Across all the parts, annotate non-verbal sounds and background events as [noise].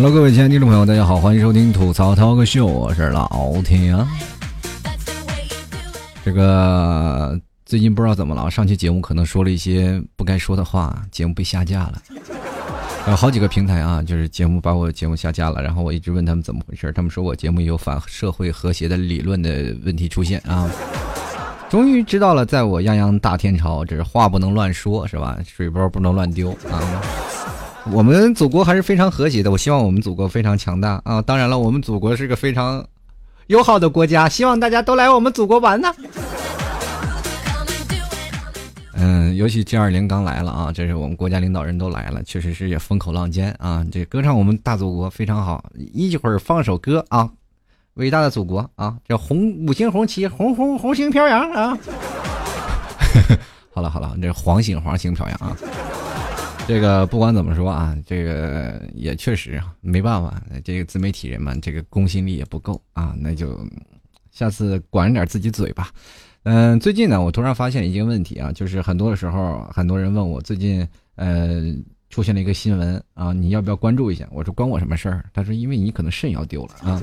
Hello，各位亲爱的听众朋友，大家好，欢迎收听吐槽涛哥秀，我是老天啊。这个最近不知道怎么了，上期节目可能说了一些不该说的话，节目被下架了。有好几个平台啊，就是节目把我节目下架了，然后我一直问他们怎么回事，他们说我节目有反社会和谐的理论的问题出现啊。终于知道了，在我泱泱大天朝，这是话不能乱说，是吧？水包不能乱丢啊。我们祖国还是非常和谐的，我希望我们祖国非常强大啊！当然了，我们祖国是个非常友好的国家，希望大家都来我们祖国玩呢。嗯，尤其 G 二零刚来了啊，这是我们国家领导人都来了，确实是也风口浪尖啊！这歌唱我们大祖国非常好，一会儿放首歌啊，伟大的祖国啊，这红五星红旗，红红红星飘扬啊！[laughs] 好了好了，这黄星黄星飘扬啊！这个不管怎么说啊，这个也确实没办法，这个自媒体人嘛，这个公信力也不够啊，那就下次管着点自己嘴吧。嗯，最近呢，我突然发现一个问题啊，就是很多的时候，很多人问我最近呃出现了一个新闻啊，你要不要关注一下？我说关我什么事儿？他说因为你可能肾要丢了啊。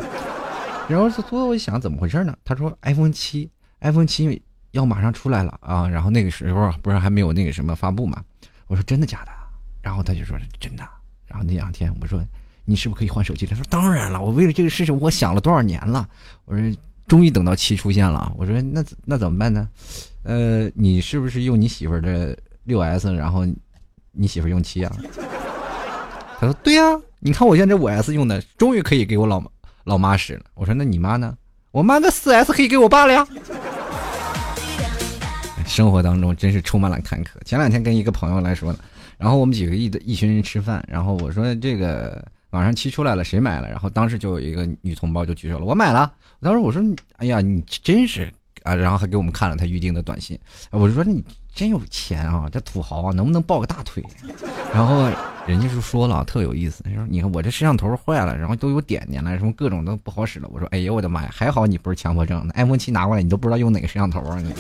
然后所以我一想怎么回事呢？他说 iPhone 七，iPhone 七要马上出来了啊，然后那个时候不是还没有那个什么发布嘛？我说真的假的？然后他就说真的，然后那两天我说你是不是可以换手机？他说当然了，我为了这个事情我想了多少年了。我说终于等到七出现了。我说那那怎么办呢？呃，你是不是用你媳妇儿的六 S，然后你媳妇用七啊？他说对呀，你看我现在五 S 用的，终于可以给我老老妈使了。我说那你妈呢？我妈的四 S 可以给我爸了呀。生活当中真是充满了坎坷。前两天跟一个朋友来说呢。然后我们几个一的一群人吃饭，然后我说这个晚上七出来了，谁买了？然后当时就有一个女同胞就举手了，我买了。当时我说，哎呀，你真是啊！然后还给我们看了他预定的短信，我就说你真有钱啊，这土豪啊，能不能抱个大腿？然后人家就说了，特有意思，他说你看我这摄像头坏了，然后都有点点了，什么各种都不好使了。我说哎呦我的妈呀，还好你不是强迫症，iPhone 七拿过来你都不知道用哪个摄像头啊你。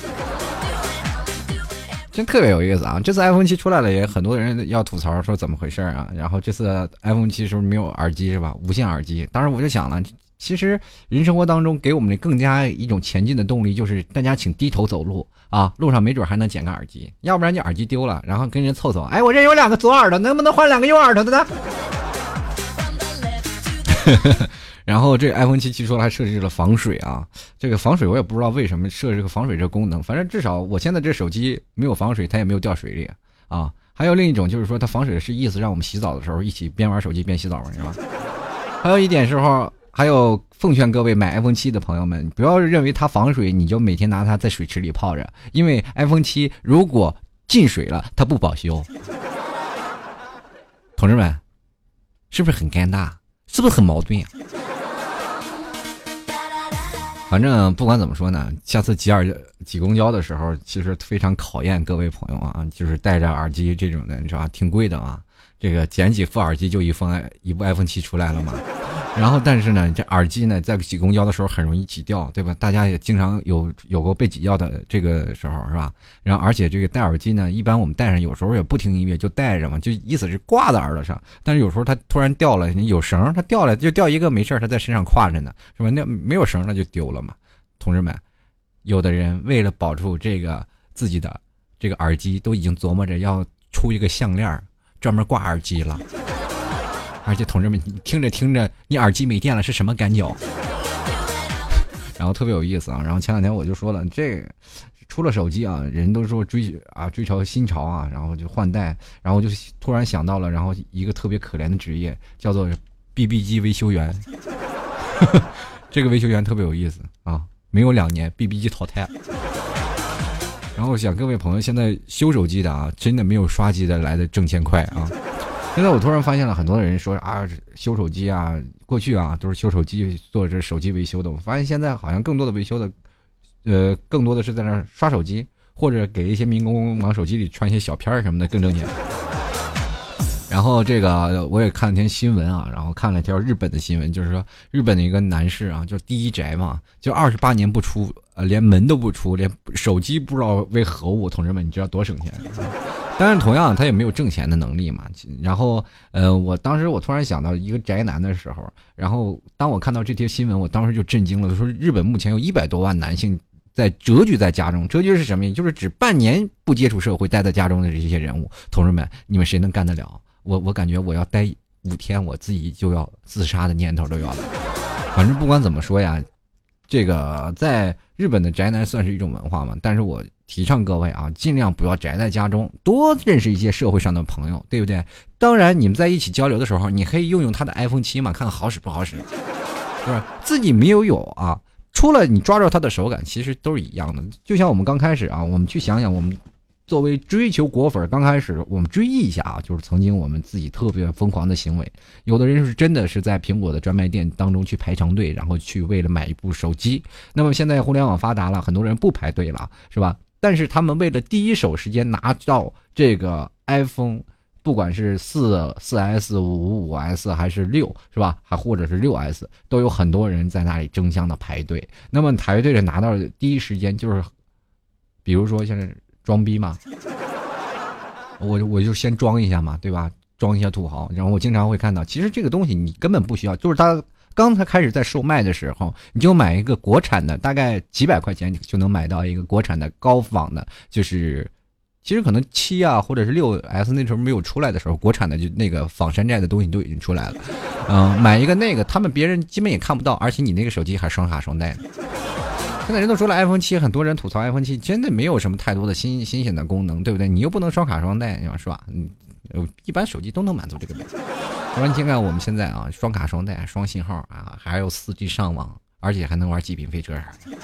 真特别有意思啊！这次 iPhone 七出来了，也很多人要吐槽说怎么回事啊？然后这次 iPhone 七是不是没有耳机是吧？无线耳机。当时我就想了，其实人生活当中给我们的更加一种前进的动力，就是大家请低头走路啊，路上没准还能捡个耳机，要不然你耳机丢了，然后跟人凑凑，哎，我这有两个左耳朵，能不能换两个右耳朵的呢？[laughs] 然后这 iPhone 七据说还设置了防水啊，这个防水我也不知道为什么设置个防水这功能，反正至少我现在这手机没有防水，它也没有掉水里啊。还有另一种就是说它防水是意思让我们洗澡的时候一起边玩手机边洗澡是吧？[laughs] 还有一点时候，还有奉劝各位买 iPhone 七的朋友们，不要认为它防水你就每天拿它在水池里泡着，因为 iPhone 七如果进水了它不保修。同志们，是不是很尴尬？是不是很矛盾呀？反正不管怎么说呢，下次挤耳挤公交的时候，其实非常考验各位朋友啊，就是戴着耳机这种的，你知道吧？挺贵的啊，这个捡几副耳机就一副一部 iPhone 七出来了嘛。然后，但是呢，这耳机呢，在挤公交的时候很容易挤掉，对吧？大家也经常有有过被挤掉的这个时候，是吧？然后，而且这个戴耳机呢，一般我们戴上，有时候也不听音乐，就戴着嘛，就意思是挂在耳朵上。但是有时候它突然掉了，有绳它掉了就掉一个没事它在身上挎着呢，是吧？那没有绳那就丢了嘛。同志们，有的人为了保住这个自己的这个耳机，都已经琢磨着要出一个项链专门挂耳机了。而且同志们，你听着听着，你耳机没电了是什么感觉？[laughs] 然后特别有意思啊！然后前两天我就说了，这出了手机啊，人都说追啊追求新潮啊，然后就换代，然后就突然想到了，然后一个特别可怜的职业叫做 BB 机维修员。[laughs] 这个维修员特别有意思啊，没有两年 BB 机淘汰了。然后想各位朋友，现在修手机的啊，真的没有刷机的来的挣钱快啊。现在我突然发现了很多的人说啊，修手机啊，过去啊都是修手机做这手机维修的。我发现现在好像更多的维修的，呃，更多的是在那刷手机，或者给一些民工往手机里传一些小片儿什么的更挣钱。然后这个我也看了条新闻啊，然后看了条日本的新闻，就是说日本的一个男士啊，就第一宅嘛，就二十八年不出，呃，连门都不出，连手机不知道为何物。同志们，你知道多省钱？但是同样，他也没有挣钱的能力嘛。然后，呃，我当时我突然想到一个宅男的时候，然后当我看到这些新闻，我当时就震惊了。说日本目前有一百多万男性在蛰居在家中，蛰居是什么？也就是指半年不接触社会，待在家中的这些人物。同志们，你们谁能干得了？我我感觉我要待五天，我自己就要自杀的念头都有了。反正不管怎么说呀，这个在日本的宅男算是一种文化嘛。但是我。提倡各位啊，尽量不要宅在家中，多认识一些社会上的朋友，对不对？当然，你们在一起交流的时候，你可以用用他的 iPhone 七嘛，看看好使不好使，是吧？自己没有有啊，除了你抓着它的手感，其实都是一样的。就像我们刚开始啊，我们去想想，我们作为追求果粉，刚开始我们追忆一下啊，就是曾经我们自己特别疯狂的行为。有的人是真的是在苹果的专卖店当中去排长队，然后去为了买一部手机。那么现在互联网发达了，很多人不排队了，是吧？但是他们为了第一手时间拿到这个 iPhone，不管是四四 S、五五 S 还是六，是吧？还或者是六 S，都有很多人在那里争相的排队。那么排队的拿到第一时间就是，比如说现在装逼嘛，我我就先装一下嘛，对吧？装一下土豪。然后我经常会看到，其实这个东西你根本不需要，就是他。刚才开始在售卖的时候，你就买一个国产的，大概几百块钱就能买到一个国产的高仿的，就是其实可能七啊或者是六 S 那时候没有出来的时候，国产的就那个仿山寨的东西都已经出来了。[laughs] 嗯，买一个那个，他们别人基本也看不到，而且你那个手机还双卡双待呢。现在人都说了，iPhone 七，很多人吐槽 iPhone 七真的没有什么太多的新新鲜的功能，对不对？你又不能双卡双待，是吧？嗯。一般手机都能满足这个突然间看，我们现在啊，双卡双待、双信号啊，还有四 G 上网，而且还能玩极品飞车啥的。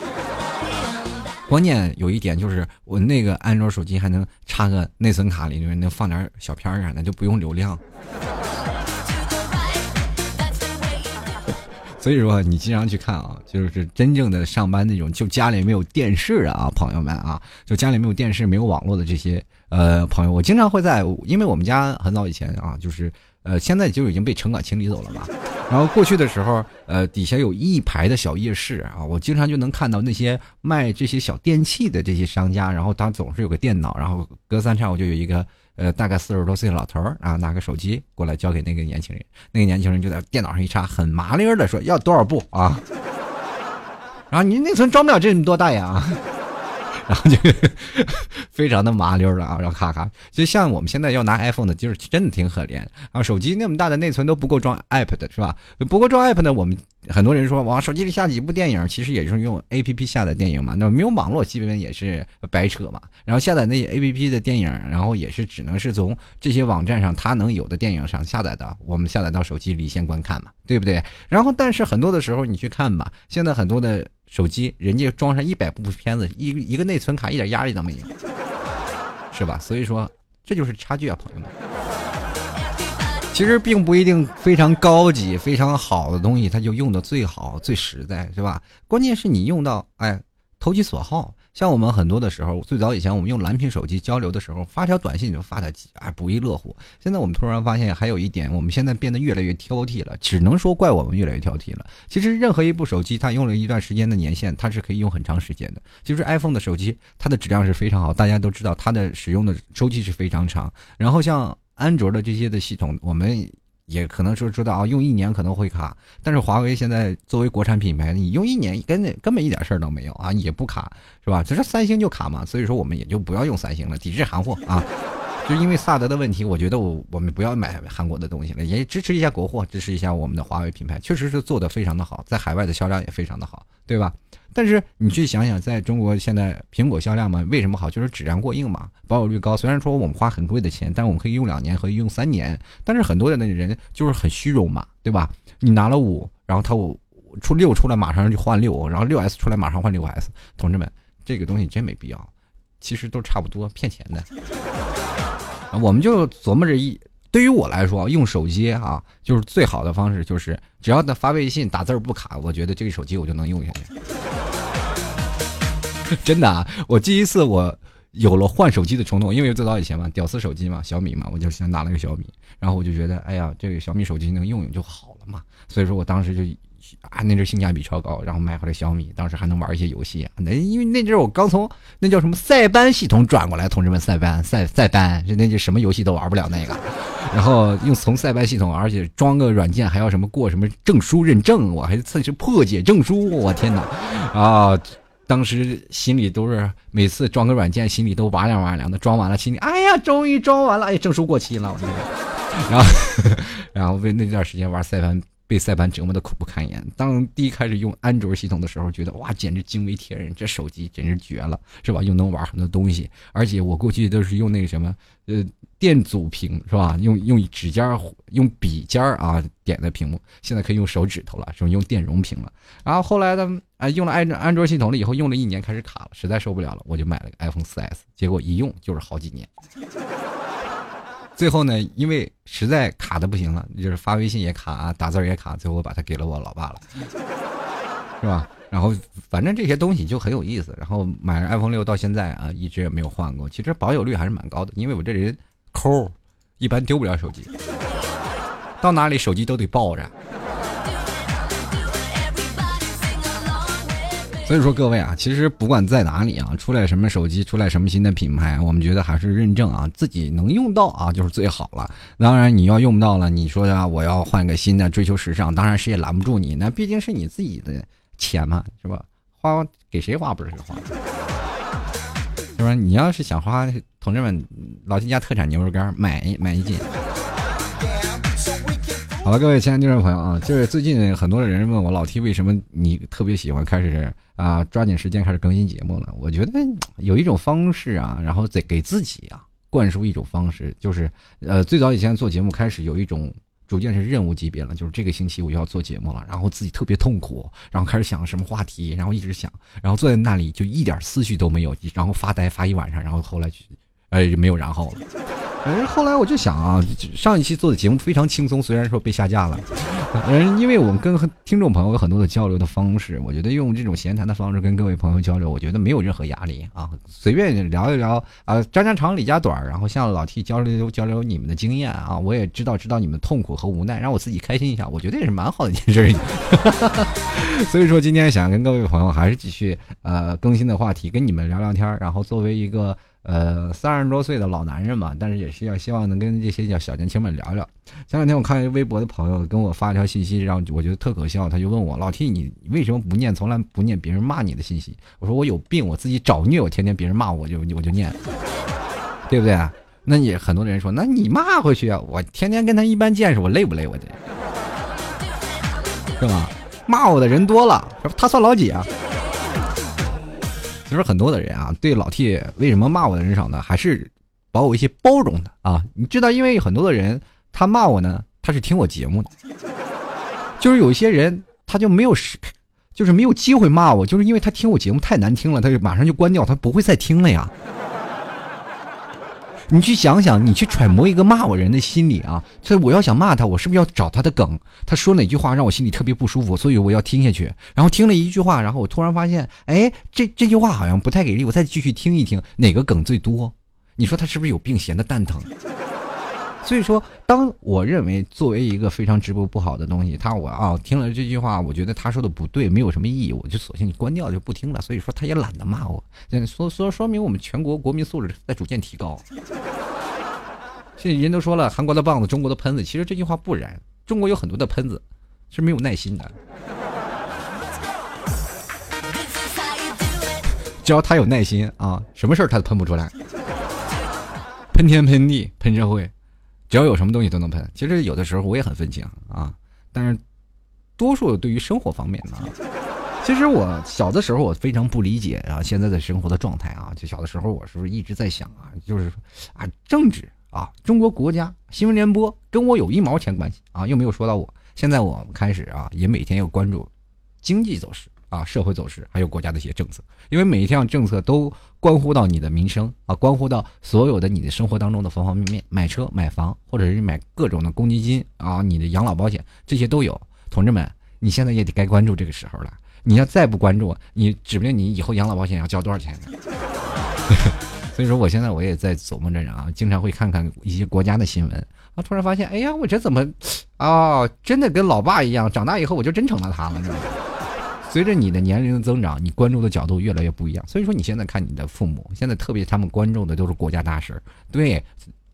关键有一点就是，我那个安卓手机还能插个内存卡，里面能放点小片儿啥的，就不用流量。[laughs] 所以说，你经常去看啊，就是真正的上班那种，就家里没有电视啊，朋友们啊，就家里没有电视、没有网络的这些呃朋友，我经常会在，因为我们家很早以前啊，就是呃，现在就已经被城管清理走了嘛。然后过去的时候，呃，底下有一排的小夜市啊，我经常就能看到那些卖这些小电器的这些商家，然后他总是有个电脑，然后隔三差五就有一个。呃，大概四十多岁的老头儿啊，拿个手机过来交给那个年轻人，那个年轻人就在电脑上一插，很麻利儿的说要多少部啊？然后你内存装不了这么多大呀？然后就非常的麻溜的啊，然后咔咔，就像我们现在要拿 iPhone 的，就是真的挺可怜啊。手机那么大的内存都不够装 App 的，是吧？不过装 App 呢，我们很多人说往手机里下几部电影，其实也就是用 APP 下载电影嘛。那没有网络，基本也是白扯嘛。然后下载那些 APP 的电影，然后也是只能是从这些网站上它能有的电影上下载的，我们下载到手机离线观看嘛，对不对？然后但是很多的时候你去看吧，现在很多的。手机人家装上一百部片子，一一个内存卡一点压力都没有，是吧？所以说这就是差距啊，朋友们。其实并不一定非常高级、非常好的东西，它就用的最好、最实在，是吧？关键是你用到，哎，投其所好。像我们很多的时候，最早以前我们用蓝屏手机交流的时候，发条短信就发的啊不亦乐乎。现在我们突然发现还有一点，我们现在变得越来越挑剔了，只能说怪我们越来越挑剔了。其实任何一部手机，它用了一段时间的年限，它是可以用很长时间的。就是 iPhone 的手机，它的质量是非常好，大家都知道它的使用的周期是非常长。然后像安卓的这些的系统，我们。也可能说知道啊，用一年可能会卡，但是华为现在作为国产品牌，你用一年根本根本一点事儿都没有啊，也不卡，是吧？只是三星就卡嘛，所以说我们也就不要用三星了，抵制韩货啊。[laughs] 就因为萨德的问题，我觉得我我们不要买韩国的东西了，也支持一下国货，支持一下我们的华为品牌，确实是做的非常的好，在海外的销量也非常的好，对吧？但是你去想想，在中国现在苹果销量嘛，为什么好？就是质量过硬嘛，保有率高。虽然说我们花很贵的钱，但我们可以用两年，可以用三年。但是很多的那人就是很虚荣嘛，对吧？你拿了五，然后他五出六出来马上就换六，然后六 S 出来马上换六 S。同志们，这个东西真没必要，其实都差不多，骗钱的。[laughs] 我们就琢磨着一。对于我来说，用手机啊，就是最好的方式，就是只要他发微信打字不卡，我觉得这个手机我就能用下去。[laughs] 真的啊，我第一次我有了换手机的冲动，因为最早以前嘛，屌丝手机嘛，小米嘛，我就先拿了个小米，然后我就觉得，哎呀，这个小米手机能用用就好了嘛，所以说我当时就啊，那阵性价比超高，然后买回来小米，当时还能玩一些游戏。那因为那阵我刚从那叫什么塞班系统转过来，同志们，塞班塞塞班，就那就什么游戏都玩不了那个。[laughs] 然后用从塞班系统，而且装个软件还要什么过什么证书认证，我还算是破解证书，我天哪！啊，当时心里都是每次装个软件，心里都哇凉哇凉的。装完了，心里哎呀，终于装完了，哎，证书过期了，我 [laughs] 然后 [laughs] 然后为那段时间玩塞班。被塞班折磨的苦不堪言。当第一开始用安卓系统的时候，觉得哇，简直惊为天人，这手机简直绝了，是吧？又能玩很多东西，而且我过去都是用那个什么，呃，电阻屏，是吧？用用指尖用笔尖啊点的屏幕，现在可以用手指头了，是吧？用电容屏了。然后后来呢，啊，用了安卓安卓系统了以后，用了一年开始卡了，实在受不了了，我就买了个 iPhone 4S，结果一用就是好几年。最后呢，因为实在卡的不行了，就是发微信也卡，打字也卡，最后我把它给了我老爸了，[laughs] 是吧？然后反正这些东西就很有意思。然后买了 iPhone 六到现在啊，一直也没有换过。其实保有率还是蛮高的，因为我这人抠，一般丢不了手机，到哪里手机都得抱着。所以说各位啊，其实不管在哪里啊，出来什么手机，出来什么新的品牌，我们觉得还是认证啊，自己能用到啊，就是最好了。当然你要用不到了，你说啊，我要换个新的，追求时尚，当然谁也拦不住你。那毕竟是你自己的钱嘛，是吧？花给谁花不是谁花，是吧？你要是想花，同志们，老金家特产牛肉干，买买一斤。好了，各位亲爱的听众朋友啊，就是最近很多人问我老 T 为什么你特别喜欢开始啊抓紧时间开始更新节目了？我觉得有一种方式啊，然后再给自己啊灌输一种方式，就是呃最早以前做节目开始有一种逐渐是任务级别了，就是这个星期我要做节目了，然后自己特别痛苦，然后开始想什么话题，然后一直想，然后坐在那里就一点思绪都没有，然后发呆发一晚上，然后后来就呃没有然后了。反正，后来我就想啊，上一期做的节目非常轻松，虽然说被下架了，嗯，因为我们跟听众朋友有很多的交流的方式，我觉得用这种闲谈的方式跟各位朋友交流，我觉得没有任何压力啊，随便聊一聊啊，张家长李家短，然后向老 T 交流交流你们的经验啊，我也知道知道你们痛苦和无奈，让我自己开心一下，我觉得也是蛮好的一件事。[laughs] 所以说今天想跟各位朋友还是继续呃更新的话题，跟你们聊聊天，然后作为一个。呃，三十多岁的老男人嘛，但是也是要希望能跟这些小小年轻们聊聊。前两天我看一微博的朋友跟我发一条信息，让我觉得特可笑。他就问我：“老 T，你为什么不念？从来不念别人骂你的信息？”我说：“我有病，我自己找虐，我天天别人骂我我就我就念，对不对啊？”那你很多人说：“那你骂回去啊！我天天跟他一般见识，我累不累？我这，是吧？骂我的人多了，他算老几啊？”其实很多的人啊，对老 T 为什么骂我的人少呢？还是把我一些包容的啊。你知道，因为很多的人他骂我呢，他是听我节目的，就是有一些人他就没有时，就是没有机会骂我，就是因为他听我节目太难听了，他就马上就关掉，他不会再听了呀。你去想想，你去揣摩一个骂我人的心理啊！所以我要想骂他，我是不是要找他的梗？他说哪句话让我心里特别不舒服，所以我要听下去。然后听了一句话，然后我突然发现，哎，这这句话好像不太给力，我再继续听一听，哪个梗最多？你说他是不是有病，闲的蛋疼？所以说，当我认为作为一个非常直播不好的东西，他我啊听了这句话，我觉得他说的不对，没有什么意义，我就索性关掉就不听了。所以说，他也懒得骂我，说说说明我们全国国民素质在逐渐提高。现在人都说了，韩国的棒子，中国的喷子，其实这句话不然，中国有很多的喷子是没有耐心的，只要他有耐心啊，什么事儿他都喷不出来，[laughs] 喷天喷地喷社会。只要有什么东西都能喷，其实有的时候我也很愤青啊，但是多数对于生活方面呢，其实我小的时候我非常不理解啊现在的生活的状态啊，就小的时候我是不是一直在想啊，就是啊政治啊中国国家新闻联播跟我有一毛钱关系啊，又没有说到我，现在我开始啊也每天要关注经济走势。啊，社会走势还有国家的一些政策，因为每一项政策都关乎到你的民生啊，关乎到所有的你的生活当中的方方面面，买车、买房，或者是买各种的公积金啊，你的养老保险这些都有。同志们，你现在也得该关注这个时候了。你要再不关注，你指不定你以后养老保险要交多少钱呢？[laughs] 所以说，我现在我也在琢磨着啊，经常会看看一些国家的新闻啊，突然发现，哎呀，我这怎么啊，真的跟老爸一样，长大以后我就真成了他了，是吧？随着你的年龄的增长，你关注的角度越来越不一样。所以说，你现在看你的父母，现在特别他们关注的都是国家大事儿，对，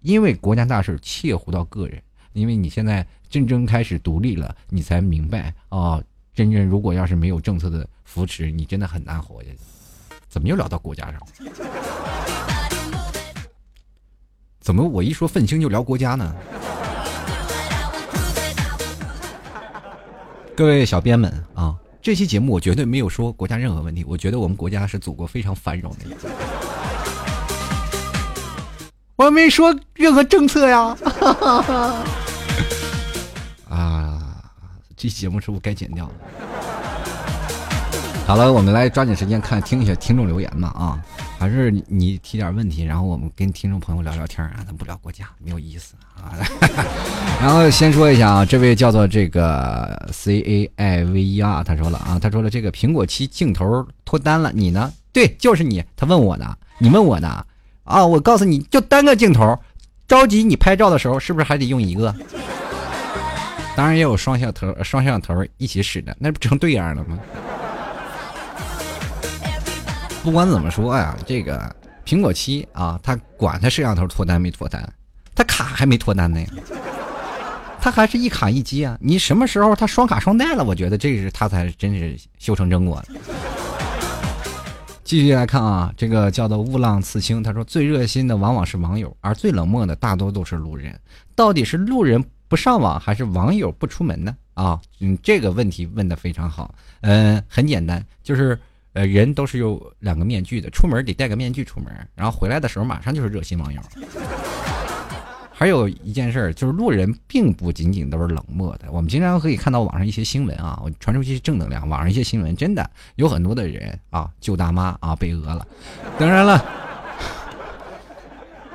因为国家大事切乎到个人。因为你现在真正开始独立了，你才明白啊，真正如果要是没有政策的扶持，你真的很难活下去。怎么又聊到国家上？怎么我一说愤青就聊国家呢？各位小编们啊，这期节目我绝对没有说国家任何问题，我觉得我们国家是祖国非常繁荣的。我没说任何政策呀。[laughs] 啊，这期节目是不是该剪掉了？好了，我们来抓紧时间看听一下听众留言吧啊，还是你提点问题，然后我们跟听众朋友聊聊天啊，咱不聊国家没有意思啊。[laughs] 然后先说一下啊，这位叫做这个 C A I V E R，他说了啊，他说了这个苹果七镜头脱单了，你呢？对，就是你。他问我呢，你问我呢？啊，我告诉你就单个镜头，着急你拍照的时候是不是还得用一个？当然也有双摄头、双摄像头一起使的，那不成对眼了吗？不管怎么说呀，这个苹果七啊，它管它摄像头脱单没脱单，它卡还没脱单呢，[laughs] 它还是一卡一机啊。你什么时候它双卡双待了？我觉得这是它才真是修成正果。继续来看啊，这个叫做雾浪刺青，他说最热心的往往是网友，而最冷漠的大多都是路人。到底是路人不上网，还是网友不出门呢？啊，嗯，这个问题问的非常好。嗯，很简单，就是呃，人都是有两个面具的，出门得戴个面具出门，然后回来的时候马上就是热心网友。还有一件事儿，就是路人并不仅仅都是冷漠的。我们经常可以看到网上一些新闻啊，我传出一些正能量。网上一些新闻真的有很多的人啊，救大妈啊被讹了。当然了，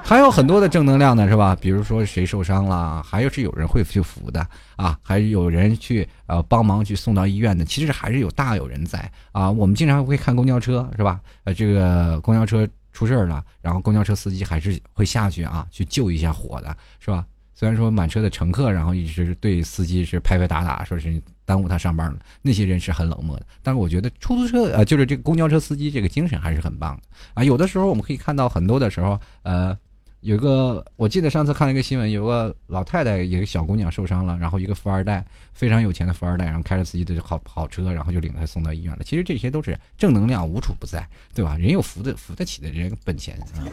[laughs] 还有很多的正能量呢，是吧？比如说谁受伤了，还有是有人会去扶的啊，还有人去呃帮忙去送到医院的。其实还是有大有人在啊。我们经常会看公交车，是吧？呃，这个公交车。出事儿了，然后公交车司机还是会下去啊，去救一下火的，是吧？虽然说满车的乘客，然后一直对司机是拍拍打打，说是耽误他上班了，那些人是很冷漠的。但是我觉得出租车呃，就是这个公交车司机这个精神还是很棒的啊。有的时候我们可以看到很多的时候，呃。有个，我记得上次看了一个新闻，有个老太太，一个小姑娘受伤了，然后一个富二代，非常有钱的富二代，然后开着自己的好跑车，然后就领她送到医院了。其实这些都是正能量无处不在，对吧？人有扶的扶得起的人本钱啊。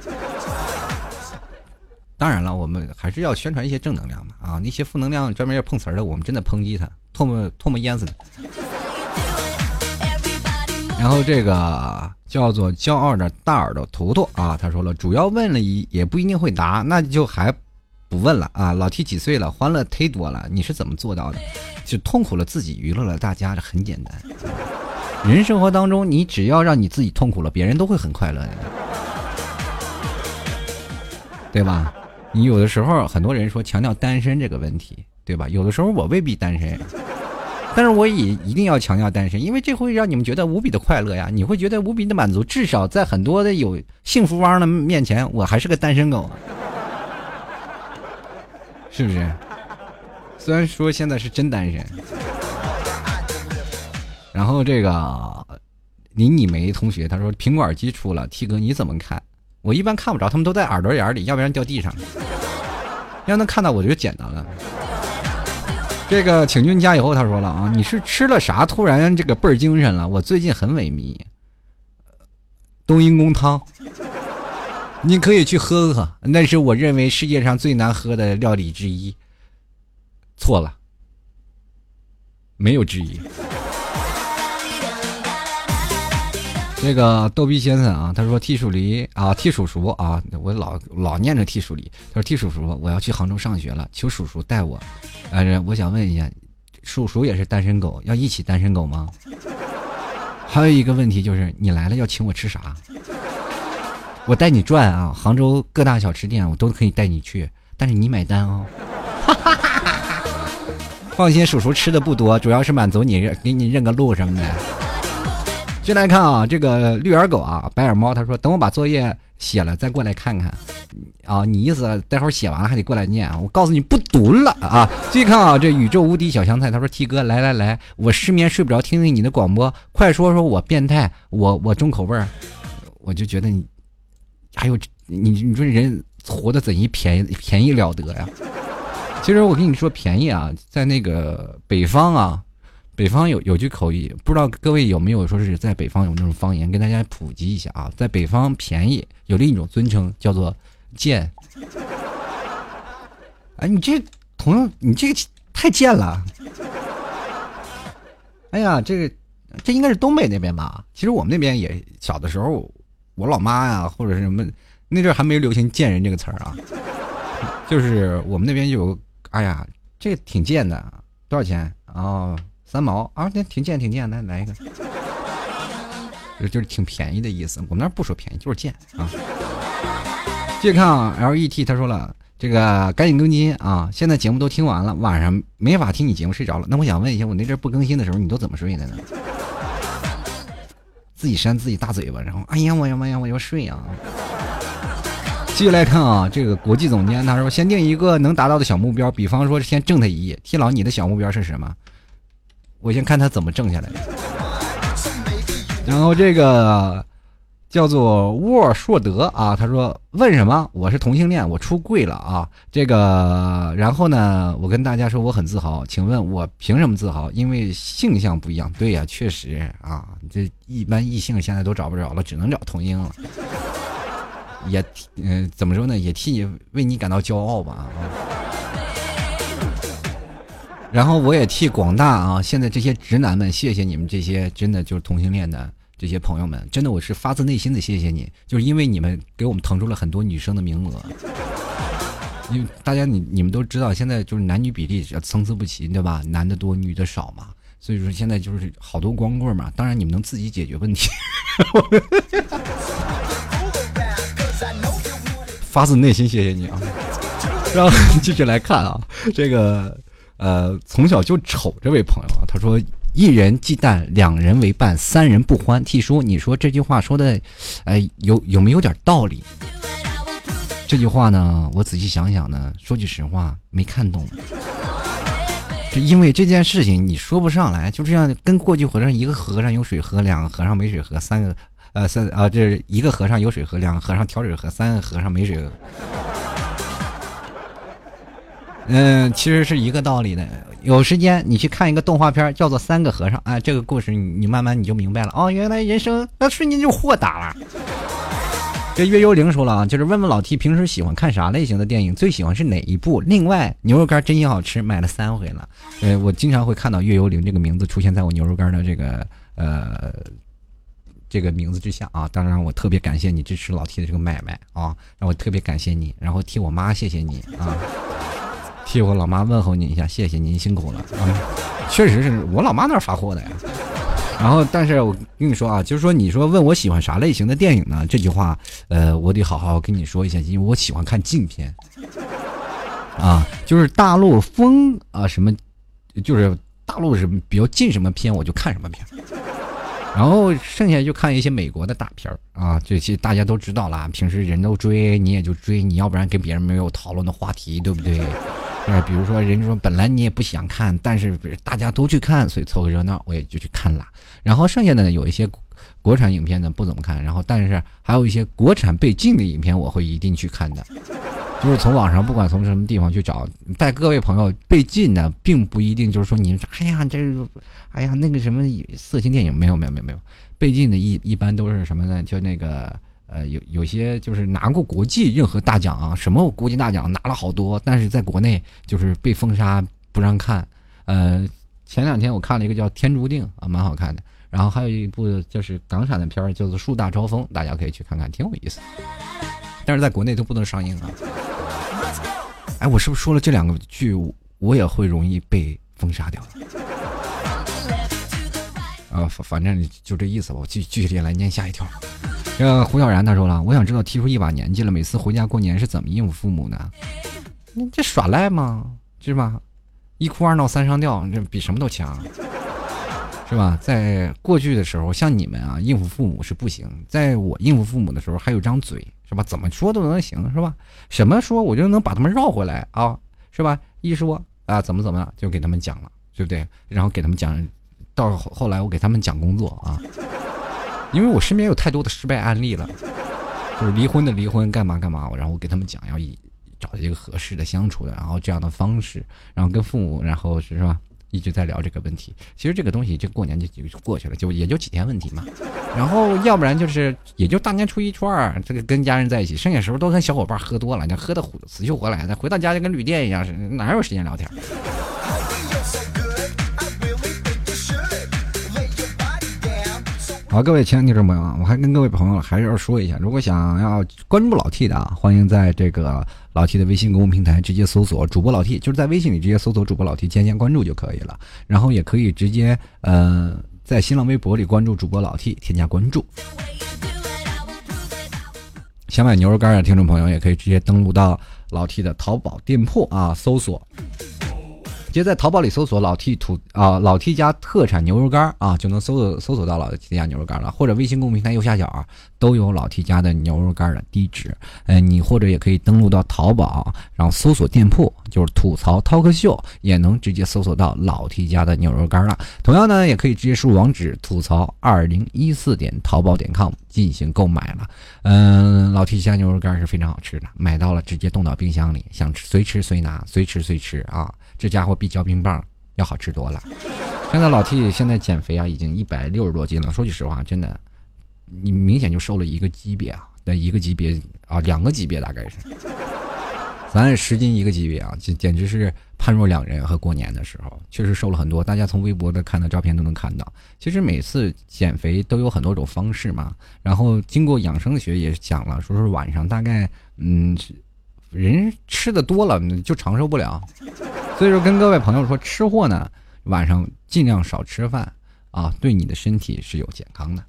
当然了，我们还是要宣传一些正能量嘛啊，那些负能量专门要碰瓷儿的，我们真的抨击他，唾沫唾沫淹死他。然后这个叫做骄傲的大耳朵图图啊，他说了，主要问了一也不一定会答，那就还不问了啊。老 T 几岁了？欢乐忒多了，你是怎么做到的？就痛苦了自己，娱乐了大家，这很简单。人生活当中，你只要让你自己痛苦了，别人都会很快乐的，对吧？你有的时候，很多人说强调单身这个问题，对吧？有的时候我未必单身。但是我也一定要强调单身，因为这会让你们觉得无比的快乐呀！你会觉得无比的满足，至少在很多的有幸福汪的面前，我还是个单身狗，[laughs] 是不是？虽然说现在是真单身。然后这个林你梅同学他说苹果耳机出了，T 哥你怎么看？我一般看不着，他们都在耳朵眼里，要不然掉地上。要能看到我就简单了。这个请君加油，他说了啊，你是吃了啥？突然这个倍儿精神了。我最近很萎靡，冬阴功汤，你可以去喝喝，那是我认为世界上最难喝的料理之一。错了，没有之一。那个逗逼先生啊，他说：“替鼠梨啊，替叔叔啊，我老老念着替鼠梨。他说：替叔叔，我要去杭州上学了，求叔叔带我。呃，我想问一下，叔叔也是单身狗，要一起单身狗吗？[laughs] 还有一个问题就是，你来了要请我吃啥？我带你转啊，杭州各大小吃店我都可以带你去，但是你买单哦。[laughs] 放心，叔叔吃的不多，主要是满足你，给你认个路什么的。”进来看啊，这个绿眼狗啊，白眼猫，他说等我把作业写了再过来看看。啊，你意思待会儿写完了还得过来念啊？我告诉你不读了啊！继续看啊，这宇宙无敌小香菜他说：“T 哥，来来来，我失眠睡不着，听听你的广播，快说说我变态，我我重口味儿，我就觉得你还有你你说人活得怎一便宜便宜了得呀？其实我跟你说便宜啊，在那个北方啊。”北方有有句口语，不知道各位有没有说是在北方有那种方言，跟大家普及一下啊。在北方便宜有另一种尊称叫做贱。哎，你这同样你这个太贱了。哎呀，这个这应该是东北那边吧？其实我们那边也小的时候，我老妈呀或者是什么那阵还没流行“贱人”这个词儿啊，就是我们那边有，哎呀，这挺贱的，多少钱啊？三毛啊，那挺贱挺贱，来来一个，[laughs] 就就是挺便宜的意思。我们那儿不说便宜，就是贱啊。继续看啊，L E T 他说了，这个赶紧更新啊！现在节目都听完了，晚上没法听你节目睡着了。那我想问一下，我那阵不更新的时候，你都怎么睡的呢？自己扇自己大嘴巴，然后哎呀我呀妈呀我要睡啊！继续来看啊，这个国际总监他说，先定一个能达到的小目标，比方说先挣他一亿。T 老，你的小目标是什么？我先看他怎么挣下来的。然后这个叫做沃硕德啊，他说问什么？我是同性恋，我出柜了啊。这个，然后呢，我跟大家说我很自豪。请问我凭什么自豪？因为性向不一样。对呀，确实啊，这一般异性现在都找不着了，只能找同性了。也，嗯，怎么说呢？也替你为你感到骄傲吧。啊然后我也替广大啊，现在这些直男们，谢谢你们这些真的就是同性恋的这些朋友们，真的我是发自内心的谢谢你，就是因为你们给我们腾出了很多女生的名额。因为大家你你们都知道，现在就是男女比例参差不齐，对吧？男的多，女的少嘛，所以说现在就是好多光棍嘛。当然你们能自己解决问题。[laughs] 发自内心谢谢你啊！[laughs] 然后继续来看啊，这个。呃，从小就丑这位朋友啊，他说：“一人忌惮，两人为伴，三人不欢。替叔，你说这句话说的，哎，有有没有点道理？这句话呢，我仔细想想呢，说句实话，没看懂。就因为这件事情，你说不上来，就这样跟过去和尚一个和尚有水喝，两个和尚没水喝，三个呃三啊，这是一个和尚有水喝，两个和尚挑水喝，三个和尚没水喝。嗯，其实是一个道理的。有时间你去看一个动画片，叫做《三个和尚》啊，这个故事你你慢慢你就明白了哦。原来人生那瞬间就豁达了。这月幽灵说了啊，就是问问老 T 平时喜欢看啥类型的电影，最喜欢是哪一部？另外牛肉干真心好吃，买了三回了。呃，我经常会看到月幽灵这个名字出现在我牛肉干的这个呃这个名字之下啊。当然，我特别感谢你支持老 T 的这个买卖啊，让我特别感谢你，然后替我妈谢谢你啊。替我老妈问候你一下，谢谢您辛苦了 [laughs] 啊！确实是我老妈那儿发货的呀。然后，但是我跟你说啊，就是说，你说问我喜欢啥类型的电影呢？这句话，呃，我得好好跟你说一下，因为我喜欢看禁片 [laughs] 啊，就是大陆风啊什么，就是大陆什么比较禁什么片，我就看什么片。然后剩下就看一些美国的大片儿啊，这些大家都知道啦，平时人都追，你也就追，你要不然跟别人没有讨论的话题，对不对？呃，比如说，人家说本来你也不想看，但是大家都去看，所以凑个热闹，我也就去看了。然后剩下的呢，有一些国产影片呢不怎么看，然后但是还有一些国产被禁的影片，我会一定去看的。就是从网上不管从什么地方去找，带各位朋友被禁的，并不一定就是说你哎呀这，哎呀那个什么色情电影没有没有没有没有被禁的一一般都是什么呢？就那个。呃，有有些就是拿过国际任何大奖啊，什么国际大奖拿了好多，但是在国内就是被封杀不让看。呃，前两天我看了一个叫《天注定》啊，蛮好看的。然后还有一部就是港产的片儿，叫做《树大招风》，大家可以去看看，挺有意思。但是在国内都不能上映啊。哎，我是不是说了这两个剧，我也会容易被封杀掉？啊，反正就这意思吧。我继继续来念下一条。这个胡小然他说了，我想知道提出一把年纪了，每次回家过年是怎么应付父母的？你这耍赖吗？是吧？一哭二闹三上吊，这比什么都强。是吧？在过去的时候，像你们啊，应付父母是不行；在我应付父母的时候，还有张嘴，是吧？怎么说都能行，是吧？什么说我就能把他们绕回来啊，是吧？一说啊，怎么怎么，就给他们讲了，对不对？然后给他们讲，到后来我给他们讲工作啊，因为我身边有太多的失败案例了，就是离婚的离婚，干嘛干嘛，然后我给他们讲，要以找一个合适的相处的，然后这样的方式，然后跟父母，然后是是吧？一直在聊这个问题，其实这个东西，这过年就就过去了，就也就几天问题嘛。然后要不然就是也就大年初一、初二，这个跟家人在一起，剩下时候都跟小伙伴喝多了，你喝的死去活来的，回到家就跟旅店一样，是哪有时间聊天？好，各位亲爱的听众朋友啊，我还跟各位朋友还是要说一下，如果想要关注老 T 的啊，欢迎在这个老 T 的微信公众平台直接搜索主播老 T，就是在微信里直接搜索主播老 T，添加关注就可以了。然后也可以直接呃在新浪微博里关注主播老 T，添加关注。想买牛肉干的听众朋友也可以直接登录到老 T 的淘宝店铺啊，搜索。直接在淘宝里搜索“老 T 土”啊，“老 T 家特产牛肉干”啊，就能搜索搜索到老 T 家牛肉干了。或者微信公众平台右下角啊，都有老 T 家的牛肉干的地址。呃，你或者也可以登录到淘宝，然后搜索店铺，就是“吐槽 talk 秀”，也能直接搜索到老 T 家的牛肉干了。同样呢，也可以直接输入网址“吐槽二零一四点淘宝点 com” 进行购买了。嗯，老 T 家牛肉干是非常好吃的，买到了直接冻到冰箱里，想吃随吃随拿，随吃随吃啊。这家伙比嚼冰棒要好吃多了。现在老 T 现在减肥啊，已经一百六十多斤了。说句实话，真的，你明显就瘦了一个级别啊，那一个级别啊，两个级别大概是。[laughs] 咱十斤一个级别啊，简简直是判若两人。和过年的时候，确实瘦了很多。大家从微博的看的照片都能看到。其实每次减肥都有很多种方式嘛。然后经过养生学也讲了，说是晚上大概嗯，人吃的多了就长寿不了。所以说，跟各位朋友说，吃货呢，晚上尽量少吃饭啊，对你的身体是有健康的。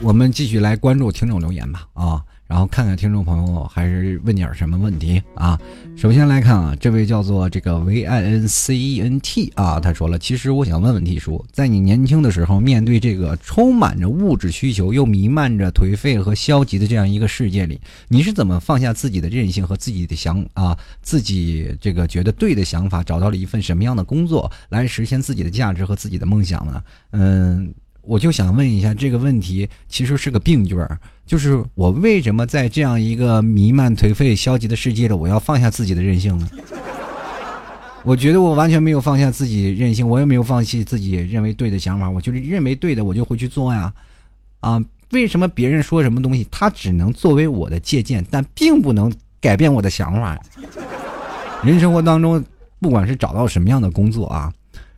我们继续来关注听众留言吧，啊。然后看看听众朋友还是问点什么问题啊？首先来看啊，这位叫做这个 V I N C E N T 啊，他说了，其实我想问问题叔，在你年轻的时候，面对这个充满着物质需求又弥漫着颓废和消极的这样一个世界里，你是怎么放下自己的任性和自己的想啊，自己这个觉得对的想法，找到了一份什么样的工作来实现自己的价值和自己的梦想呢？嗯。我就想问一下这个问题，其实是个病句儿，就是我为什么在这样一个弥漫颓废、消极的世界里，我要放下自己的任性呢？我觉得我完全没有放下自己任性，我也没有放弃自己认为对的想法，我就是认为对的，我就会去做呀。啊，为什么别人说什么东西，他只能作为我的借鉴，但并不能改变我的想法？人生活当中，不管是找到什么样的工作啊，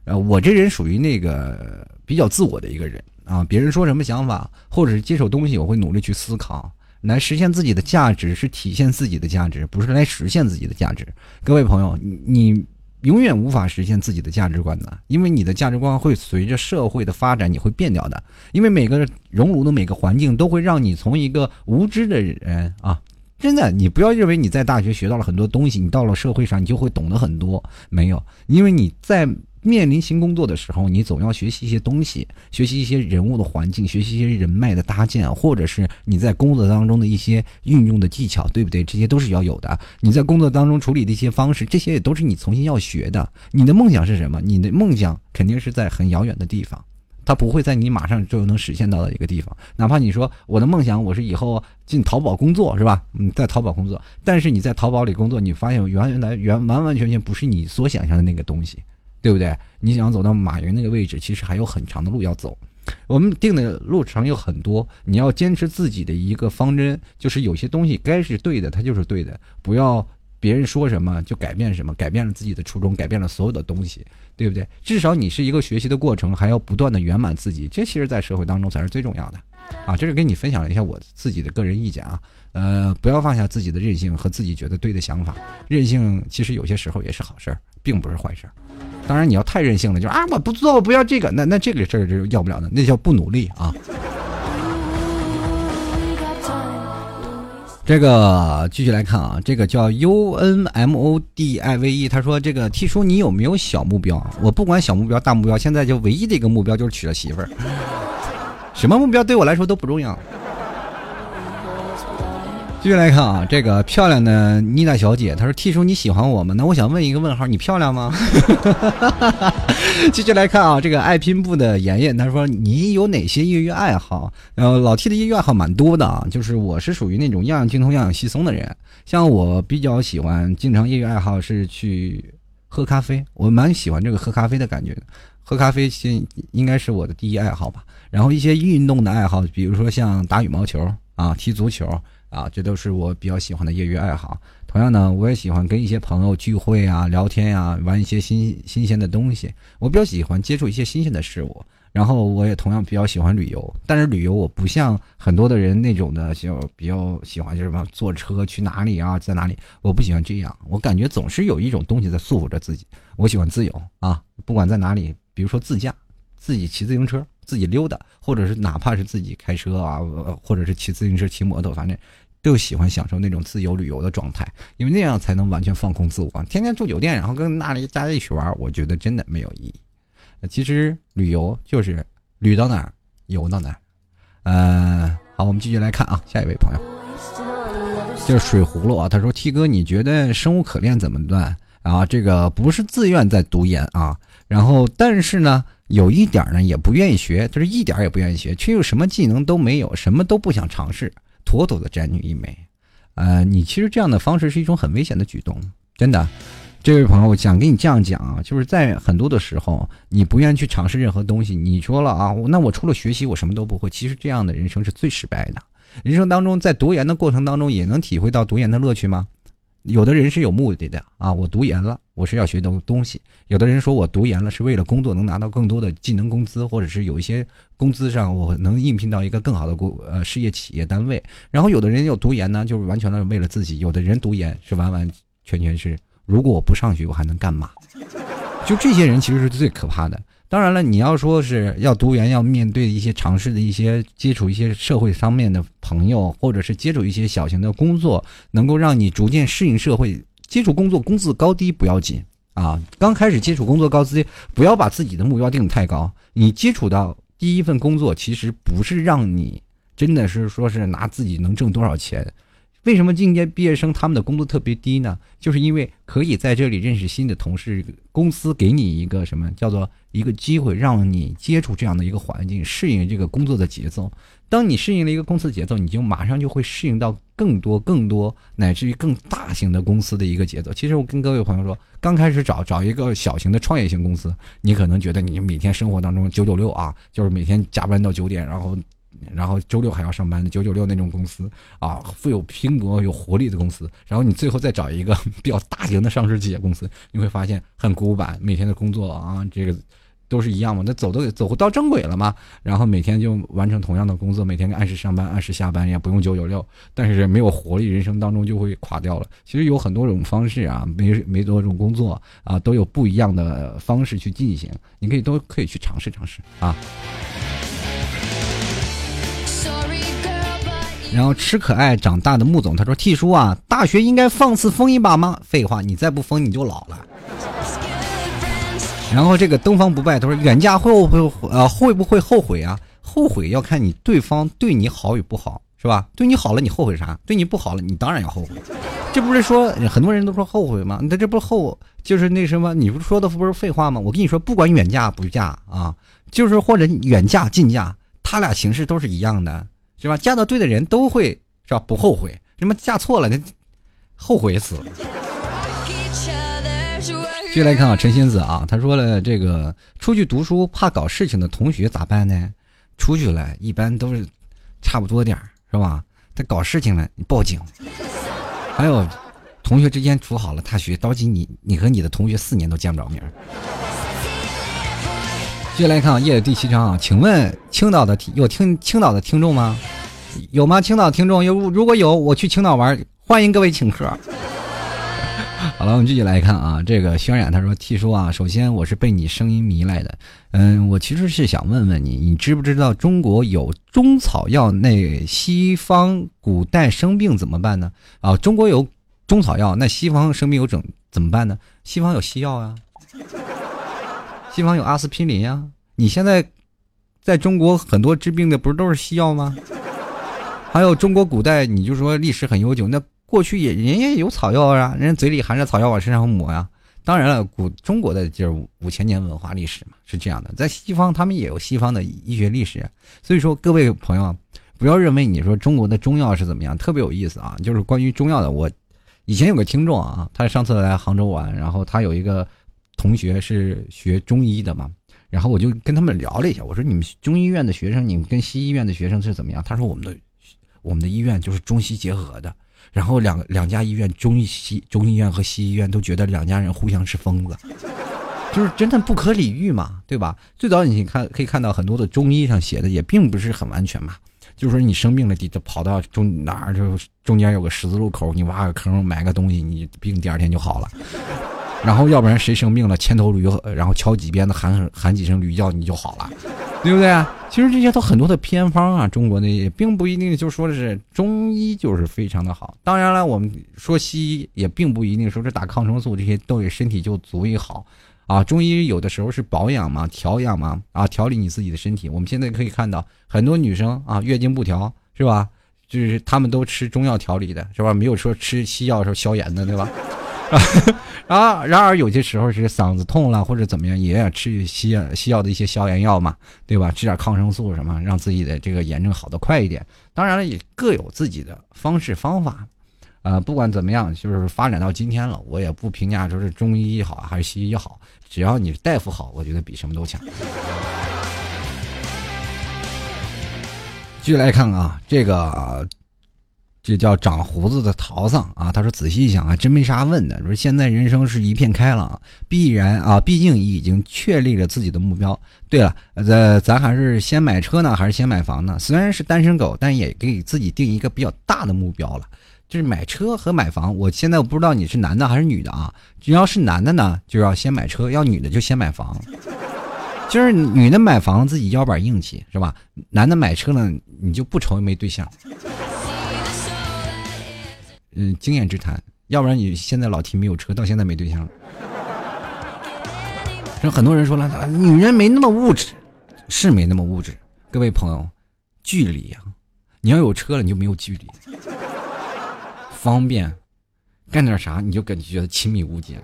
呃，我这人属于那个。比较自我的一个人啊，别人说什么想法，或者是接受东西，我会努力去思考，来实现自己的价值，是体现自己的价值，不是来实现自己的价值。各位朋友，你永远无法实现自己的价值观的，因为你的价值观会随着社会的发展你会变掉的，因为每个熔炉的每个环境都会让你从一个无知的人啊，真的，你不要认为你在大学学到了很多东西，你到了社会上你就会懂得很多，没有，因为你在。面临新工作的时候，你总要学习一些东西，学习一些人物的环境，学习一些人脉的搭建，或者是你在工作当中的一些运用的技巧，对不对？这些都是要有的。你在工作当中处理的一些方式，这些也都是你重新要学的。你的梦想是什么？你的梦想肯定是在很遥远的地方，它不会在你马上就能实现到的一个地方。哪怕你说我的梦想，我是以后进淘宝工作，是吧？嗯，在淘宝工作，但是你在淘宝里工作，你发现原原来原完完全全不是你所想象的那个东西。对不对？你想走到马云那个位置，其实还有很长的路要走。我们定的路程有很多，你要坚持自己的一个方针，就是有些东西该是对的，它就是对的，不要别人说什么就改变什么，改变了自己的初衷，改变了所有的东西，对不对？至少你是一个学习的过程，还要不断的圆满自己，这其实，在社会当中才是最重要的。啊，这是跟你分享了一下我自己的个人意见啊。呃，不要放下自己的任性和自己觉得对的想法，任性其实有些时候也是好事儿，并不是坏事儿。当然，你要太任性了，就啊，我不做，我不要这个，那那这个事儿就要不了的，那叫不努力啊。这个继续来看啊，这个叫 U N M O D I V E，他说这个 T 叔你有没有小目标？我不管小目标大目标，现在就唯一的一个目标就是娶了媳妇儿，什么目标对我来说都不重要。继续来看啊，这个漂亮的妮娜小姐，她说：“T 叔你喜欢我吗？”那我想问一个问号，你漂亮吗？[laughs] 继续来看啊，这个爱拼布的妍妍，她说：“你有哪些业余爱好？”呃老 T 的业余爱好蛮多的啊，就是我是属于那种样样精通、样样稀松的人。像我比较喜欢，经常业余爱好是去喝咖啡，我蛮喜欢这个喝咖啡的感觉。喝咖啡先应该是我的第一爱好吧。然后一些运动的爱好，比如说像打羽毛球啊、踢足球。啊，这都是我比较喜欢的业余爱好。同样呢，我也喜欢跟一些朋友聚会啊、聊天呀、玩一些新新鲜的东西。我比较喜欢接触一些新鲜的事物。然后我也同样比较喜欢旅游，但是旅游我不像很多的人那种的，就比较喜欢就是什么坐车去哪里啊，在哪里？我不喜欢这样，我感觉总是有一种东西在束缚着自己。我喜欢自由啊，不管在哪里，比如说自驾，自己骑自行车，自己溜达，或者是哪怕是自己开车啊，或者是骑自行车、骑摩托，反正。都喜欢享受那种自由旅游的状态，因为那样才能完全放空自我。天天住酒店，然后跟那里大家一起玩，我觉得真的没有意义。其实旅游就是旅到哪儿游到哪儿。呃，好，我们继续来看啊，下一位朋友就是水葫芦啊，他说：“T 哥，你觉得生无可恋怎么办啊？这个不是自愿在读研啊，然后但是呢，有一点呢也不愿意学，就是一点也不愿意学，却又什么技能都没有，什么都不想尝试。”妥妥的宅女一枚，呃，你其实这样的方式是一种很危险的举动，真的。这位朋友，我想跟你这样讲啊，就是在很多的时候，你不愿意去尝试任何东西，你说了啊，那我除了学习，我什么都不会。其实这样的人生是最失败的。人生当中，在读研的过程当中，也能体会到读研的乐趣吗？有的人是有目的的啊，我读研了，我是要学东东西。有的人说我读研了是为了工作能拿到更多的技能工资，或者是有一些工资上我能应聘到一个更好的工呃事业企业单位。然后有的人有读研呢，就是完全的为了自己。有的人读研是完完全全是，如果我不上学，我还能干嘛？就这些人其实是最可怕的。当然了，你要说是要读研，要面对一些尝试的一些接触一些社会方面的朋友，或者是接触一些小型的工作，能够让你逐渐适应社会。接触工作工资高低不要紧啊，刚开始接触工作高低，不要把自己的目标定的太高。你接触到第一份工作，其实不是让你真的是说是拿自己能挣多少钱。为什么应届毕业生他们的工资特别低呢？就是因为可以在这里认识新的同事，公司给你一个什么叫做一个机会，让你接触这样的一个环境，适应这个工作的节奏。当你适应了一个公司节奏，你就马上就会适应到更多、更多乃至于更大型的公司的一个节奏。其实我跟各位朋友说，刚开始找找一个小型的创业型公司，你可能觉得你每天生活当中九九六啊，就是每天加班到九点，然后。然后周六还要上班的九九六那种公司啊，富有拼搏、有活力的公司。然后你最后再找一个 [laughs] 比较大型的上市企业公司，你会发现很古板，每天的工作啊，这个都是一样嘛。那走的走到正轨了嘛？然后每天就完成同样的工作，每天按时上班、按时下班，也不用九九六，但是没有活力，人生当中就会垮掉了。其实有很多种方式啊，没没多种工作啊，都有不一样的方式去进行，你可以都可以去尝试尝试啊。然后吃可爱长大的穆总他说：“T 叔啊，大学应该放肆疯一把吗？废话，你再不疯你就老了。”然后这个东方不败他说：“远嫁会不会呃会不会后悔啊？后悔要看你对方对你好与不好，是吧？对你好了你后悔啥？对你不好了你当然要后悔。这不是说很多人都说后悔吗？那这不是后就是那什么？你不是说的不是废话吗？我跟你说，不管远嫁不嫁啊，就是或者远嫁近嫁，他俩形式都是一样的。”是吧？嫁到对的人都会是吧？不后悔。什么嫁错了，那后悔死了。继续来看啊，陈星子啊，他说了，这个出去读书怕搞事情的同学咋办呢？出去了一般都是差不多点儿，是吧？他搞事情了，你报警。还有同学之间处好了，他学着急你，你和你的同学四年都见不着面。接下来看啊，夜的第七章啊，请问青岛的有听青岛的听众吗？有吗？青岛听众有，如果有，我去青岛玩，欢迎各位请客。[laughs] 好了，我们继续来看啊，这个渲染他说：“T 叔啊，首先我是被你声音迷来的，嗯，我其实是想问问你，你知不知道中国有中草药？那西方古代生病怎么办呢？啊，中国有中草药，那西方生病有怎怎么办呢？西方有西药啊，西方有阿司匹林呀。你现在在中国很多治病的不是都是西药吗？还有中国古代，你就说历史很悠久，那。”过去也人家也有草药啊，人家嘴里含着草药往身上抹呀。当然了，古中国的就是五千年文化历史嘛，是这样的。在西方，他们也有西方的医学历史。所以说，各位朋友，不要认为你说中国的中药是怎么样，特别有意思啊。就是关于中药的，我以前有个听众啊，他上次来杭州玩，然后他有一个同学是学中医的嘛，然后我就跟他们聊了一下，我说你们中医院的学生，你们跟西医院的学生是怎么样？他说我们的我们的医院就是中西结合的。然后两两家医院，中医西中医院和西医院都觉得两家人互相是疯子，[laughs] 就是真的不可理喻嘛，对吧？最早你看可以看到很多的中医上写的也并不是很完全嘛，就是说你生病了，你得跑到中哪儿就中间有个十字路口，你挖个坑埋个东西，你病第二天就好了。然后要不然谁生病了，牵头驴，然后敲几鞭子，喊喊几声驴叫，你就好了，对不对啊？其实这些都很多的偏方啊，中国的也并不一定就说的是中医就是非常的好。当然了，我们说西医也并不一定说是打抗生素这些对身体就足以好啊。中医有的时候是保养嘛，调养嘛，啊，调理你自己的身体。我们现在可以看到很多女生啊，月经不调是吧？就是他们都吃中药调理的是吧？没有说吃西药说消炎的对吧？啊，[laughs] 然而有些时候是嗓子痛了或者怎么样，也要吃西药西药的一些消炎药嘛，对吧？吃点抗生素什么，让自己的这个炎症好的快一点。当然了，也各有自己的方式方法。啊，不管怎么样，就是发展到今天了，我也不评价说是中医好还是西医好，只要你大夫好，我觉得比什么都强。[laughs] 继续来看啊，这个。这叫长胡子的陶桑啊！他说：“仔细一想啊，真没啥问的。说现在人生是一片开朗，必然啊，毕竟已经确立了自己的目标。对了，呃，咱还是先买车呢，还是先买房呢？虽然是单身狗，但也给自己定一个比较大的目标了，就是买车和买房。我现在我不知道你是男的还是女的啊？只要是男的呢，就要先买车；要女的就先买房。就是女的买房自己腰板硬气是吧？男的买车呢，你就不愁没对象。”嗯，经验之谈，要不然你现在老提没有车，到现在没对象。有很多人说了，女人没那么物质，是没那么物质。各位朋友，距离呀，你要有车了，你就没有距离，方便，干点啥你就感觉亲密无间，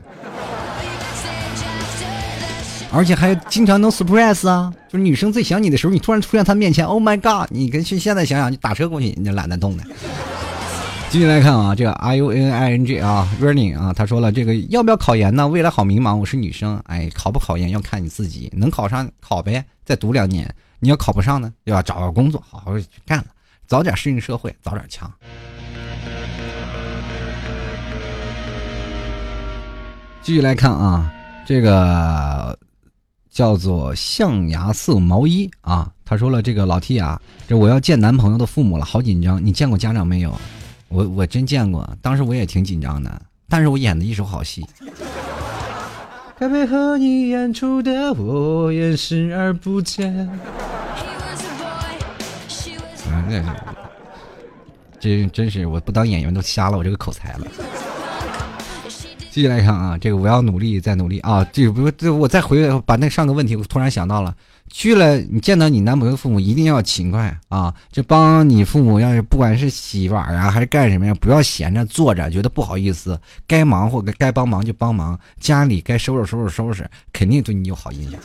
而且还经常能 surprise 啊，就是女生最想你的时候，你突然出现她面前，Oh my god！你跟现在想想，你打车过去，你就懒得动的。继续来看啊，这个 R U N I N G 啊，Running 啊，他说了，这个要不要考研呢？未来好迷茫，我是女生，哎，考不考研要看你自己，能考上考呗，再读两年。你要考不上呢，对吧？找个工作，好好去干了，早点适应社会，早点强。继续来看啊，这个叫做象牙色毛衣啊，他说了，这个老 T 啊，这我要见男朋友的父母了，好紧张。你见过家长没有？我我真见过，当时我也挺紧张的，但是我演的一手好戏。该配合你演出的我也视而不见。[laughs] 啊，那这真是我不当演员都瞎了我这个口才了。继续来看啊，这个我要努力再努力啊！这不这我再回把那上个问题，我突然想到了。去了，你见到你男朋友父母一定要勤快啊！就帮你父母，要是不管是洗碗啊，还是干什么呀，不要闲着坐着，觉得不好意思。该忙活该帮忙就帮忙，家里该收拾收拾收拾，肯定对你有好印象。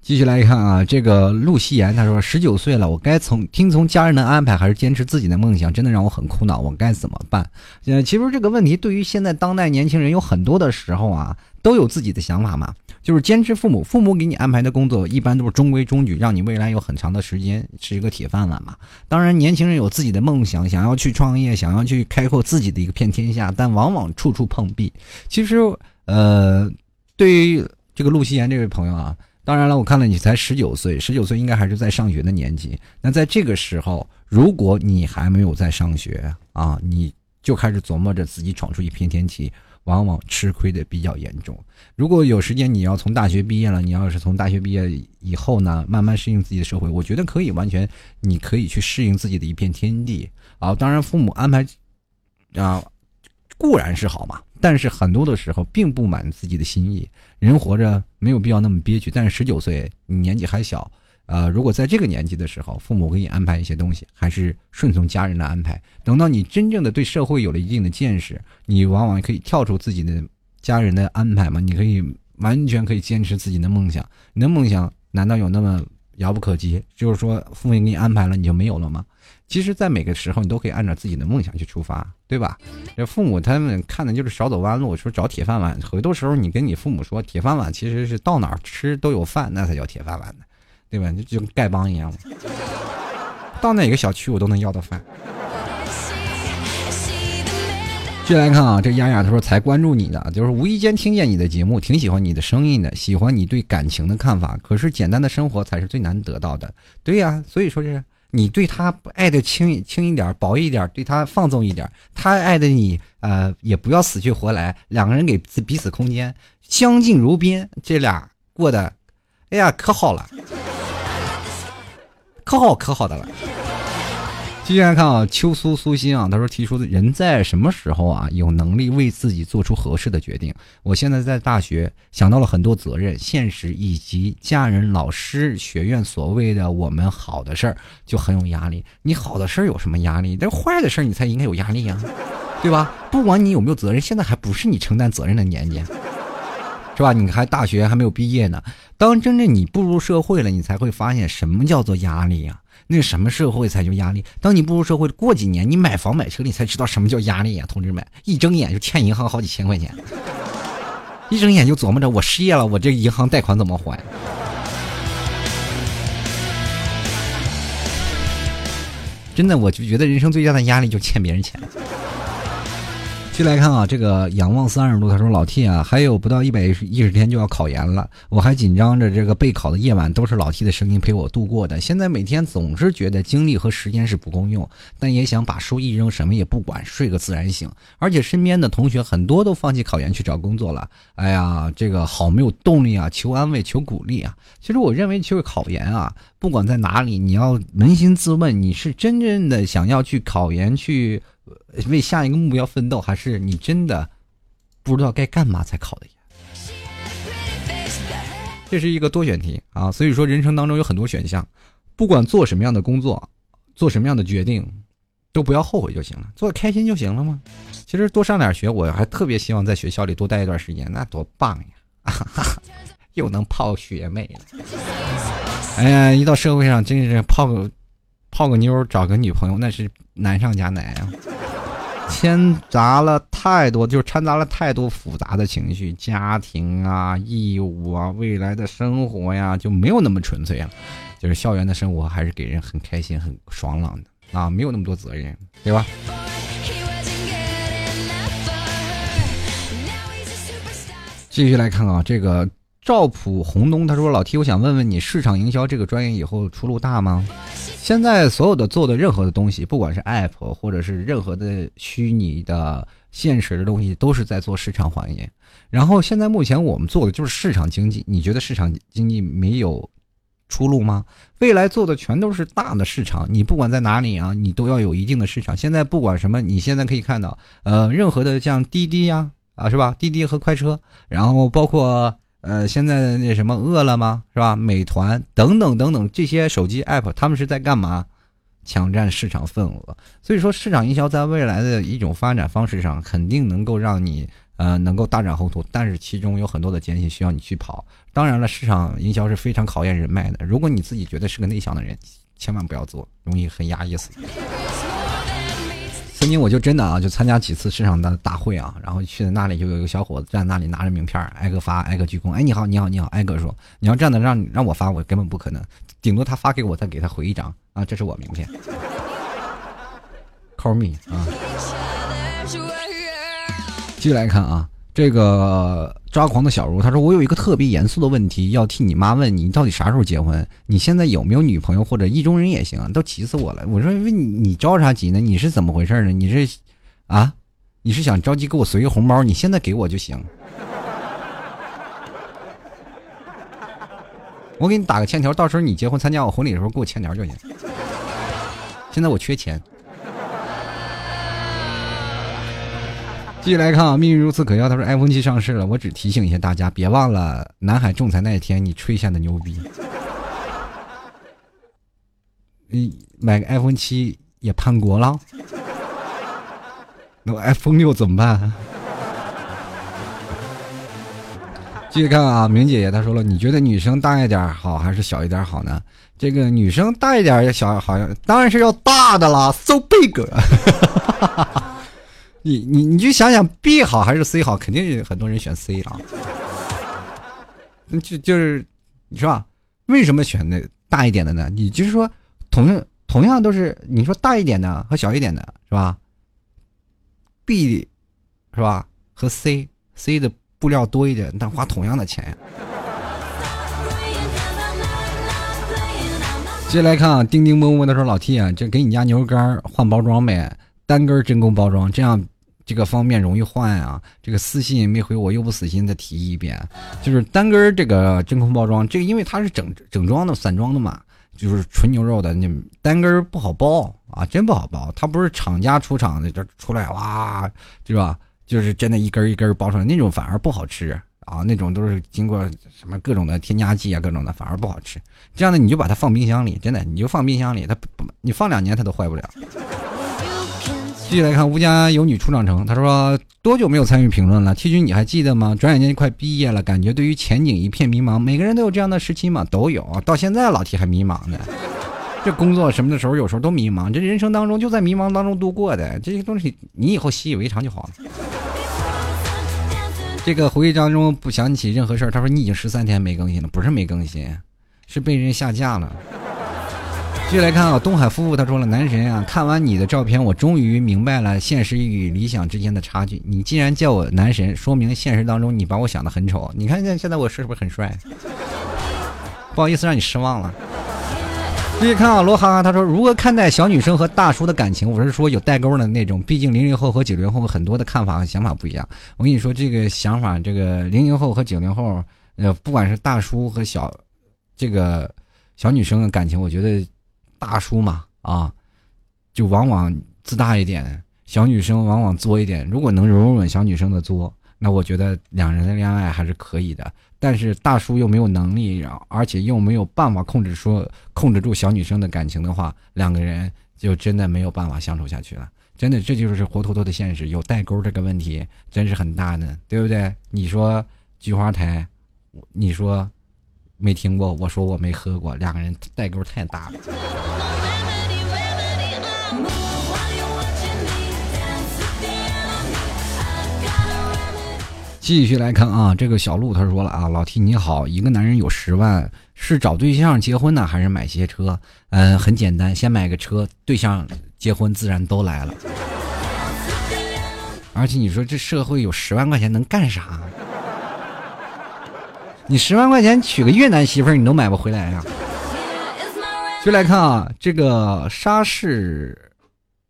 继续来看啊，这个陆夕颜他说：十九岁了，我该从听从家人的安排，还是坚持自己的梦想？真的让我很苦恼，我该怎么办？呃，其实这个问题对于现在当代年轻人有很多的时候啊，都有自己的想法嘛。就是坚持父母，父母给你安排的工作一般都是中规中矩，让你未来有很长的时间是一个铁饭碗嘛。当然，年轻人有自己的梦想，想要去创业，想要去开阔自己的一个片天下，但往往处处碰壁。其实，呃，对于这个陆夕颜这位朋友啊，当然了，我看了你才十九岁，十九岁应该还是在上学的年纪。那在这个时候，如果你还没有在上学啊，你就开始琢磨着自己闯出一片天地，往往吃亏的比较严重。如果有时间，你要从大学毕业了，你要是从大学毕业以后呢，慢慢适应自己的社会，我觉得可以完全，你可以去适应自己的一片天地啊。当然，父母安排啊，固然是好嘛，但是很多的时候并不满自己的心意。人活着没有必要那么憋屈，但是十九岁你年纪还小。呃，如果在这个年纪的时候，父母给你安排一些东西，还是顺从家人的安排。等到你真正的对社会有了一定的见识，你往往可以跳出自己的家人的安排嘛？你可以完全可以坚持自己的梦想。你的梦想难道有那么遥不可及？就是说，父母给你安排了，你就没有了吗？其实，在每个时候，你都可以按照自己的梦想去出发，对吧？这父母他们看的就是少走弯路，说找铁饭碗。很多时候，你跟你父母说，铁饭碗其实是到哪儿吃都有饭，那才叫铁饭碗呢。对吧？就就跟丐帮一样，到哪个小区我都能要到饭。继续来看啊，这丫丫他说才关注你的，就是无意间听见你的节目，挺喜欢你的声音的，喜欢你对感情的看法。可是简单的生活才是最难得到的。对呀，所以说是你对他爱的轻轻一点，薄一点，对他放纵一点，他爱的你呃也不要死去活来，两个人给彼此空间，相敬如宾，这俩过得，哎呀可好了。可好可好的了。继续来看啊，秋苏苏心啊，他说提出的人在什么时候啊有能力为自己做出合适的决定？我现在在大学，想到了很多责任、现实以及家人、老师、学院所谓的我们好的事儿，就很有压力。你好的事儿有什么压力？但坏的事儿你才应该有压力呀，对吧？不管你有没有责任，现在还不是你承担责任的年纪。是吧？你还大学还没有毕业呢。当真正你步入社会了，你才会发现什么叫做压力呀？那什么社会才叫压力？当你步入社会过几年，你买房买车，你才知道什么叫压力呀，同志们！一睁眼就欠银行好几千块钱，一睁眼就琢磨着我失业了，我这银行贷款怎么还？真的，我就觉得人生最大的压力就欠别人钱。继续来看啊，这个仰望三十度，他说老 T 啊，还有不到一百一十天就要考研了，我还紧张着，这个备考的夜晚都是老 T 的声音陪我度过的。现在每天总是觉得精力和时间是不够用，但也想把书一扔，什么也不管，睡个自然醒。而且身边的同学很多都放弃考研去找工作了，哎呀，这个好没有动力啊，求安慰，求鼓励啊。其实我认为，就是考研啊，不管在哪里，你要扪心自问，你是真正的想要去考研去。为下一个目标奋斗，还是你真的不知道该干嘛才考的研？这是一个多选题啊，所以说人生当中有很多选项，不管做什么样的工作，做什么样的决定，都不要后悔就行了，做的开心就行了吗？其实多上点学，我还特别希望在学校里多待一段时间，那多棒呀！[laughs] 又能泡学妹了。哎呀，一到社会上真是泡个泡个妞，找个女朋友，那是难上加难啊。掺杂了太多，就是掺杂了太多复杂的情绪，家庭啊、义务啊、未来的生活呀，就没有那么纯粹了。就是校园的生活还是给人很开心、很爽朗的啊，没有那么多责任，对吧？继续来看啊，这个赵普红东他说：“老 T，我想问问你，市场营销这个专业以后出路大吗？”现在所有的做的任何的东西，不管是 App 或者是任何的虚拟的、现实的东西，都是在做市场行业。然后现在目前我们做的就是市场经济。你觉得市场经济没有出路吗？未来做的全都是大的市场。你不管在哪里啊，你都要有一定的市场。现在不管什么，你现在可以看到，呃，任何的像滴滴呀，啊是吧？滴滴和快车，然后包括。呃，现在那什么饿了么是吧？美团等等等等这些手机 app，他们是在干嘛？抢占市场份额。所以说，市场营销在未来的一种发展方式上，肯定能够让你呃能够大展宏图。但是其中有很多的艰辛需要你去跑。当然了，市场营销是非常考验人脉的。如果你自己觉得是个内向的人，千万不要做，容易很压抑死。曾经我就真的啊，就参加几次市场的大会啊，然后去那里就有一个小伙子站那里拿着名片，挨个发，挨个鞠躬。哎，你好，你好，你好，挨个说。你要这样的让让我发，我根本不可能，顶多他发给我，再给他回一张啊，这是我名片。Call me 啊。[laughs] 继续来看啊。这个抓狂的小茹，他说：“我有一个特别严肃的问题要替你妈问你，你到底啥时候结婚？你现在有没有女朋友或者意中人也行，都急死我了。”我说：“你你着啥急呢？你是怎么回事呢？你是啊，你是想着急给我随个红包？你现在给我就行。我给你打个欠条，到时候你结婚参加我婚礼的时候给我欠条就行。现在我缺钱。继续来看啊，命运如此可笑。他说：“iPhone 七上市了，我只提醒一下大家，别忘了南海仲裁那一天你吹下的牛逼。[laughs] 你买个 iPhone 七也叛国了？那 iPhone 六怎么办？”继续看啊，明姐姐她说了，你觉得女生大一点好还是小一点好呢？这个女生大一点也小，好像当然是要大的啦，so big。你你你就想想 B 好还是 C 好，肯定是很多人选 C 了。就就是你说吧，为什么选那大一点的呢？你就是说，同样同样都是你说大一点的和小一点的是吧？B 是吧？和 C，C 的。布料多一点，但花同样的钱呀。接下来看啊，叮叮嗡嗡的说：“老 T 啊，这给你家牛肉干换包装呗，单根真空包装，这样这个方便容易换啊。”这个私信没回我，又不死心再提一遍，就是单根这个真空包装，这个因为它是整整装的、散装的嘛，就是纯牛肉的，你单根不好包啊，真不好包。它不是厂家出厂的，这出来哇，对吧？就是真的一根一根包出来那种反而不好吃啊，那种都是经过什么各种的添加剂啊，各种的反而不好吃。这样的你就把它放冰箱里，真的你就放冰箱里，它不你放两年它都坏不了。继续来看，吴家有女初长成，他说多久没有参与评论了？T 君你还记得吗？转眼间就快毕业了，感觉对于前景一片迷茫。每个人都有这样的时期嘛，都有。到现在老 T 还迷茫呢。这工作什么的时候，有时候都迷茫。这人生当中就在迷茫当中度过的，这些东西你以后习以为常就好了。这个回忆当中不想起任何事儿。他说你已经十三天没更新了，不是没更新，是被人下架了。继续来看啊，东海夫妇他说了，男神啊，看完你的照片，我终于明白了现实与理想之间的差距。你既然叫我男神，说明现实当中你把我想的很丑。你看现现在我是不是很帅？[laughs] 不好意思让你失望了。继续看啊，罗哈哈他说如何看待小女生和大叔的感情？我是说有代沟的那种，毕竟零零后和九零后很多的看法和想法不一样。我跟你说这个想法，这个零零后和九零后，呃，不管是大叔和小，这个小女生的感情，我觉得大叔嘛啊，就往往自大一点，小女生往往作一点。如果能容忍小女生的作，那我觉得两人的恋爱还是可以的。但是大叔又没有能力，而且又没有办法控制说控制住小女生的感情的话，两个人就真的没有办法相处下去了。真的，这就是活脱脱的现实。有代沟这个问题真是很大的，对不对？你说菊花台，你说没听过，我说我没喝过，两个人代沟太大了。继续来看啊，这个小鹿他说了啊，老 T 你好，一个男人有十万，是找对象结婚呢，还是买些车？嗯，很简单，先买个车，对象结婚自然都来了。而且你说这社会有十万块钱能干啥？你十万块钱娶个越南媳妇儿你都买不回来呀。就来看啊，这个沙士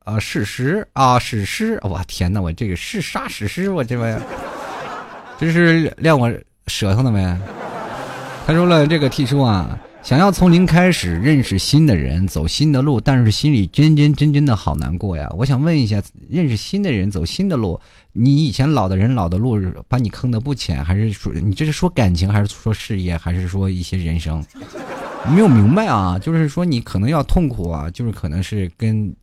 啊，史诗啊，史诗，我天哪，我这个是沙史诗，我这玩意儿。这是亮我舌头了没？他说了，这个 T 叔啊，想要从零开始认识新的人，走新的路，但是心里真真真真的好难过呀。我想问一下，认识新的人，走新的路，你以前老的人老的路把你坑的不浅，还是说你这是说感情，还是说事业，还是说一些人生？没有明白啊，就是说你可能要痛苦啊，就是可能是跟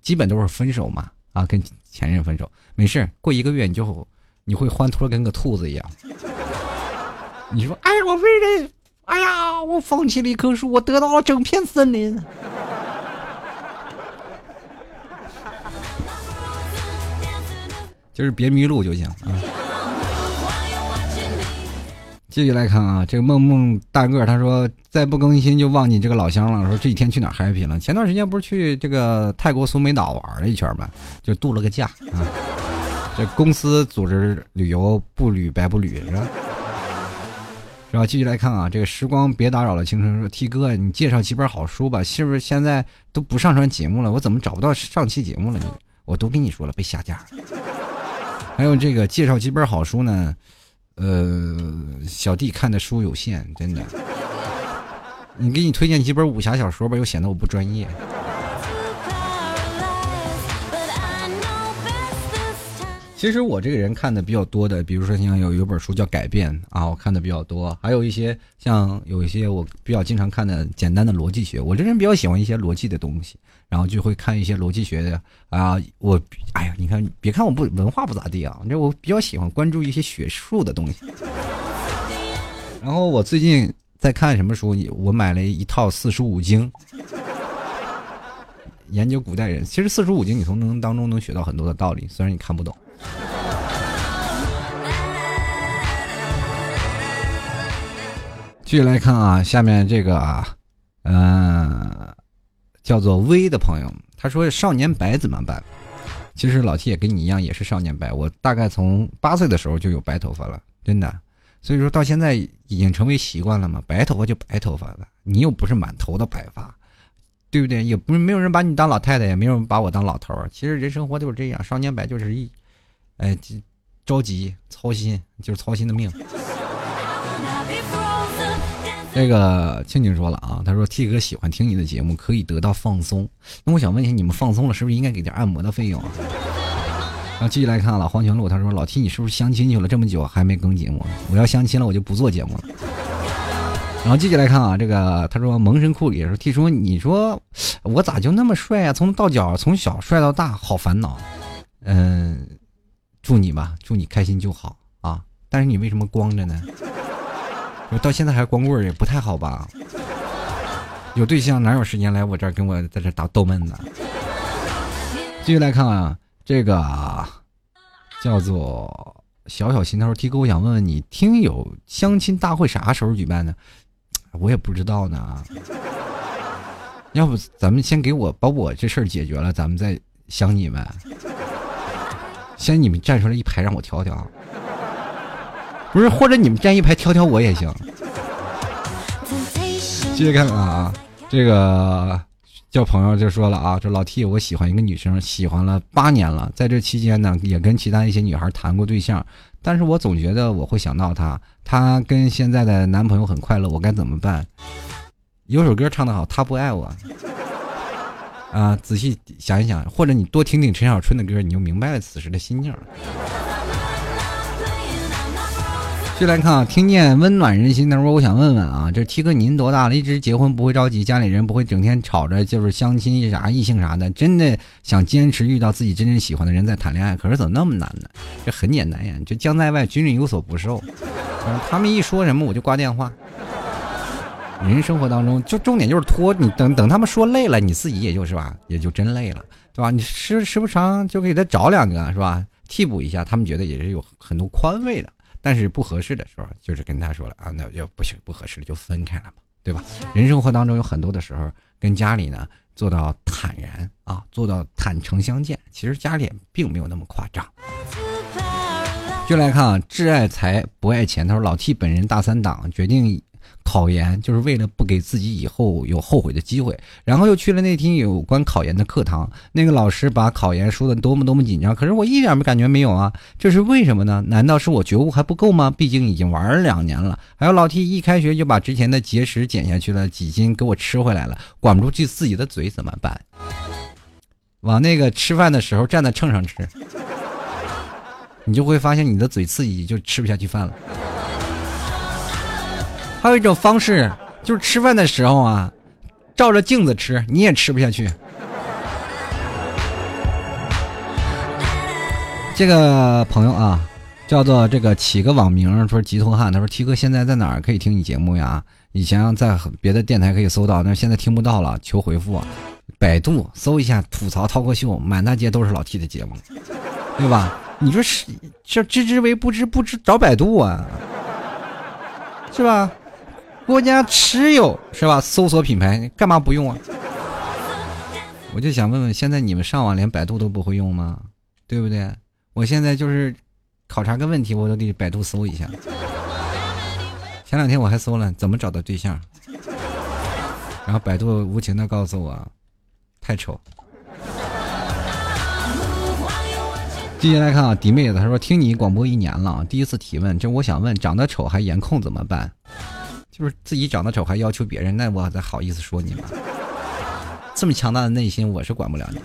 基本都是分手嘛啊，跟前任分手，没事过一个月你就。你会欢脱跟个兔子一样。你说：“哎，我为了，哎呀，我放弃了一棵树，我得到了整片森林。”就是别迷路就行啊。继续来看啊，这个梦梦大个他说：“再不更新就忘记这个老乡了。”说这几天去哪儿 happy 了？前段时间不是去这个泰国苏梅岛玩了一圈吗？就度了个假啊。这公司组织旅游不旅白不旅是吧？是吧？继续来看啊，这个时光别打扰了青春说，T 哥，你介绍几本好书吧？是不是现在都不上传节目了？我怎么找不到上期节目了？我都跟你说了，被下架了。还有这个介绍几本好书呢，呃，小弟看的书有限，真的。你给你推荐几本武侠小说吧，又显得我不专业。其实我这个人看的比较多的，比如说像有有本书叫《改变》啊，我看的比较多。还有一些像有一些我比较经常看的简单的逻辑学，我这人比较喜欢一些逻辑的东西，然后就会看一些逻辑学的啊。我哎呀，你看，别看我不文化不咋地啊，这我比较喜欢关注一些学术的东西。然后我最近在看什么书？我买了一套四书五经，研究古代人。其实四书五经你从能当中能学到很多的道理，虽然你看不懂。继续来看啊，下面这个啊，嗯，叫做微的朋友，他说少年白怎么办？其实老七也跟你一样，也是少年白。我大概从八岁的时候就有白头发了，真的。所以说到现在已经成为习惯了嘛，白头发就白头发了。你又不是满头的白发，对不对？也不是没有人把你当老太太，也没有人把我当老头儿。其实人生活就是这样，少年白就是一，哎，着急操心，就是操心的命。这个庆庆说了啊，他说 T 哥喜欢听你的节目，可以得到放松。那我想问一下，你们放松了，是不是应该给点按摩的费用啊？[laughs] 然后继续来看了黄泉路，他说老 T 你是不是相亲去了这么久还没更节目？我要相亲了，我就不做节目了。[laughs] 然后继续来看啊，这个他说萌神库里说 T 说你说我咋就那么帅啊？从到脚从小帅到大，好烦恼。嗯，祝你吧，祝你开心就好啊。但是你为什么光着呢？我到现在还光棍也不太好吧？有对象哪有时间来我这儿跟我在这打逗闷子？继续来看啊，这个叫做小小心头提哥，我想问问你，听友相亲大会啥时候举办呢？我也不知道呢。要不咱们先给我把我这事儿解决了，咱们再相你们。先你们站出来一排让我挑挑。不是，或者你们站一排挑挑我也行。继续看看啊，这个叫朋友就说了啊，这老 T 我喜欢一个女生，喜欢了八年了，在这期间呢，也跟其他一些女孩谈过对象，但是我总觉得我会想到她，她跟现在的男朋友很快乐，我该怎么办？有首歌唱得好，他不爱我啊，仔细想一想，或者你多听听陈小春的歌，你就明白了此时的心境。就来看啊，听见温暖人心。他说：“我想问问啊，这七哥您多大了？一直结婚不会着急，家里人不会整天吵着，就是相亲啥异性啥的。真的想坚持遇到自己真正喜欢的人再谈恋爱，可是怎么那么难呢？这很简单呀，就将在外，军人有所不受。他们一说什么我就挂电话。人生活当中就重点就是拖，你等等他们说累了，你自己也就是吧，也就真累了，对吧？你时时不常就给他找两个是吧，替补一下，他们觉得也是有很多宽慰的。”但是不合适的时候，就是跟他说了啊，那就不行，不合适了就分开了嘛，对吧？人生活当中有很多的时候，跟家里呢做到坦然啊，做到坦诚相见，其实家里并没有那么夸张。就来看啊，挚爱财不爱钱。他说老 T 本人大三党决定。考研就是为了不给自己以后有后悔的机会，然后又去了那天有关考研的课堂。那个老师把考研说的多么多么紧张，可是我一点没感觉没有啊，这是为什么呢？难道是我觉悟还不够吗？毕竟已经玩了两年了。还有老 T 一开学就把之前的节食减下去了几斤，给我吃回来了，管不住自己的嘴怎么办？往那个吃饭的时候站在秤上吃，你就会发现你的嘴刺激就吃不下去饭了。还有一种方式，就是吃饭的时候啊，照着镜子吃，你也吃不下去。这个朋友啊，叫做这个起个网名说吉托汉，他说 T 哥现在在哪儿可以听你节目呀？以前在别的电台可以搜到，但是现在听不到了，求回复。百度搜一下吐槽涛哥秀，满大街都是老 T 的节目，对吧？你说是这知之为不知，不知找百度啊，是吧？国家持有是吧？搜索品牌干嘛不用啊？我就想问问，现在你们上网连百度都不会用吗？对不对？我现在就是考察个问题，我都得百度搜一下。前两天我还搜了怎么找到对象，然后百度无情的告诉我，太丑。继续来看啊，迪妹子，她说听你广播一年了，第一次提问，这我想问，长得丑还颜控怎么办？就是自己长得丑还要求别人，那我咋好意思说你吗？这么强大的内心，我是管不了你。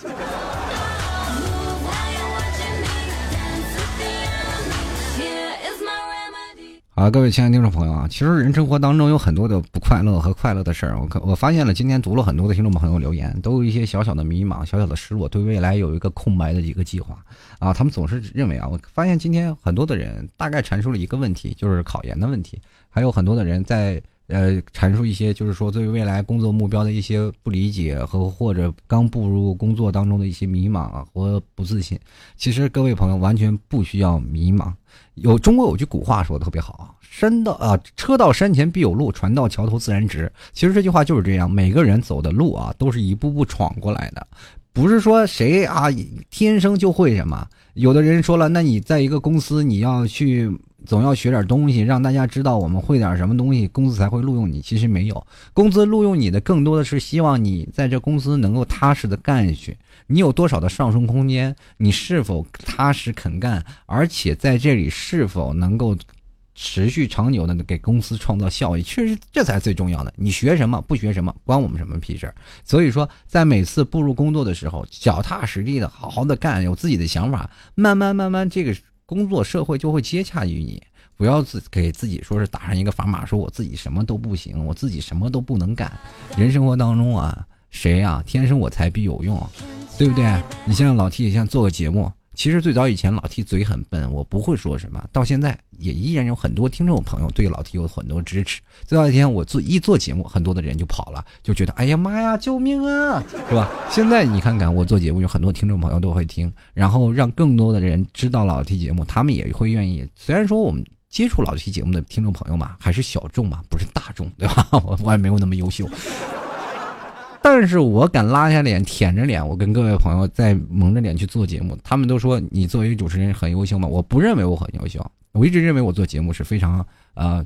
好，各位亲爱的听众朋友啊，其实人生活当中有很多的不快乐和快乐的事儿。我我发现了，今天读了很多的听众朋友留言，都有一些小小的迷茫、小小的失落，对未来有一个空白的一个计划啊。他们总是认为啊，我发现今天很多的人大概阐述了一个问题，就是考研的问题，还有很多的人在。呃，阐述一些就是说对未来工作目标的一些不理解和或者刚步入工作当中的一些迷茫啊和不自信。其实各位朋友完全不需要迷茫。有中国有句古话说的特别好啊山到啊，车到山前必有路，船到桥头自然直。其实这句话就是这样，每个人走的路啊，都是一步步闯过来的，不是说谁啊天生就会什么。有的人说了，那你在一个公司，你要去。总要学点东西，让大家知道我们会点什么东西，公司才会录用你。其实没有，公司录用你的更多的是希望你在这公司能够踏实的干下去。你有多少的上升空间？你是否踏实肯干？而且在这里是否能够持续长久的给公司创造效益？确实，这才最重要的。你学什么不学什么，关我们什么屁事儿？所以说，在每次步入工作的时候，脚踏实地的好好的干，有自己的想法，慢慢慢慢这个。工作社会就会接洽于你，不要自给自己说是打上一个砝码，说我自己什么都不行，我自己什么都不能干。人生活当中啊，谁呀，天生我材必有用，对不对？你像老 T，像做个节目。其实最早以前老 T 嘴很笨，我不会说什么，到现在也依然有很多听众朋友对老 T 有很多支持。最早以前我做一做节目，很多的人就跑了，就觉得哎呀妈呀，救命啊，是吧？[laughs] 现在你看看我做节目，有很多听众朋友都会听，然后让更多的人知道老 T 节目，他们也会愿意。虽然说我们接触老 T 节目的听众朋友嘛，还是小众嘛，不是大众，对吧？我我也没有那么优秀。但是我敢拉下脸，舔着脸，我跟各位朋友在蒙着脸去做节目。他们都说你作为主持人很优秀吗？我不认为我很优秀，我一直认为我做节目是非常呃，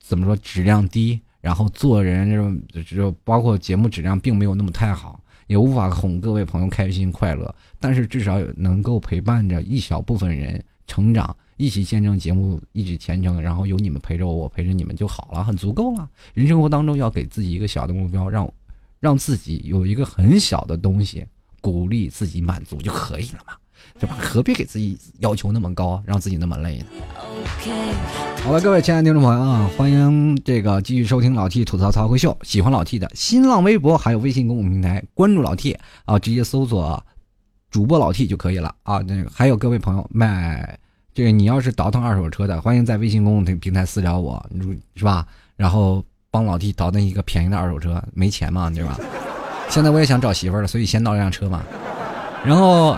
怎么说质量低，然后做人这种就包括节目质量并没有那么太好，也无法哄各位朋友开心快乐。但是至少能够陪伴着一小部分人成长，一起见证节目一起前程，然后有你们陪着我，我陪着你们就好了，很足够了。人生活当中要给自己一个小的目标，让。让自己有一个很小的东西鼓励自己满足就可以了嘛，对吧？何必给自己要求那么高，让自己那么累呢？好了，各位亲爱的听众朋友啊，欢迎这个继续收听老 T 吐槽槽会秀。喜欢老 T 的新浪微博还有微信公众平台，关注老 T 啊，直接搜索主播老 T 就可以了啊。那个还有各位朋友卖这个，你要是倒腾二手车的，欢迎在微信公众平台私聊我，是吧？然后。帮老弟倒腾一个便宜的二手车，没钱嘛，对吧？现在我也想找媳妇儿了，所以先倒辆车嘛。然后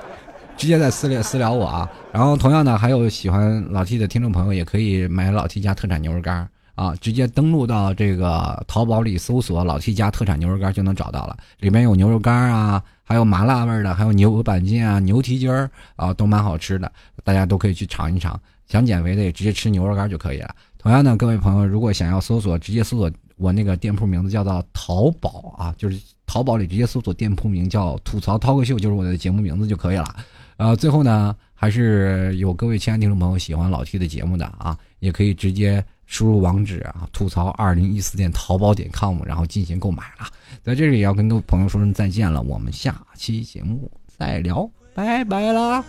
[laughs] 直接在私聊私聊我啊。然后同样的，还有喜欢老 T 的听众朋友，也可以买老 T 家特产牛肉干啊。直接登录到这个淘宝里搜索“老 T 家特产牛肉干”就能找到了。里面有牛肉干啊，还有麻辣味的，还有牛板筋啊、牛蹄筋儿啊，都蛮好吃的，大家都可以去尝一尝。想减肥的也直接吃牛肉干就可以了。同样的，各位朋友，如果想要搜索，直接搜索我那个店铺名字叫做淘宝啊，就是淘宝里直接搜索店铺名叫“吐槽涛哥秀”，就是我的节目名字就可以了。呃，最后呢，还是有各位亲爱的听众朋友喜欢老 T 的节目的啊，也可以直接输入网址啊，吐槽二零一四店淘宝点 com，然后进行购买了。在这里也要跟各位朋友说声再见了，我们下期节目再聊，拜拜啦！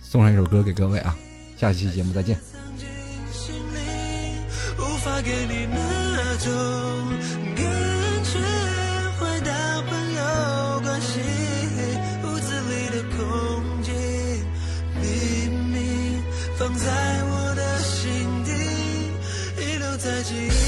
送上一首歌给各位啊，下期节目再见。无法给你那种感觉，回到朋友关系，屋子里的空气，秘密放在我的心底，遗留在记忆。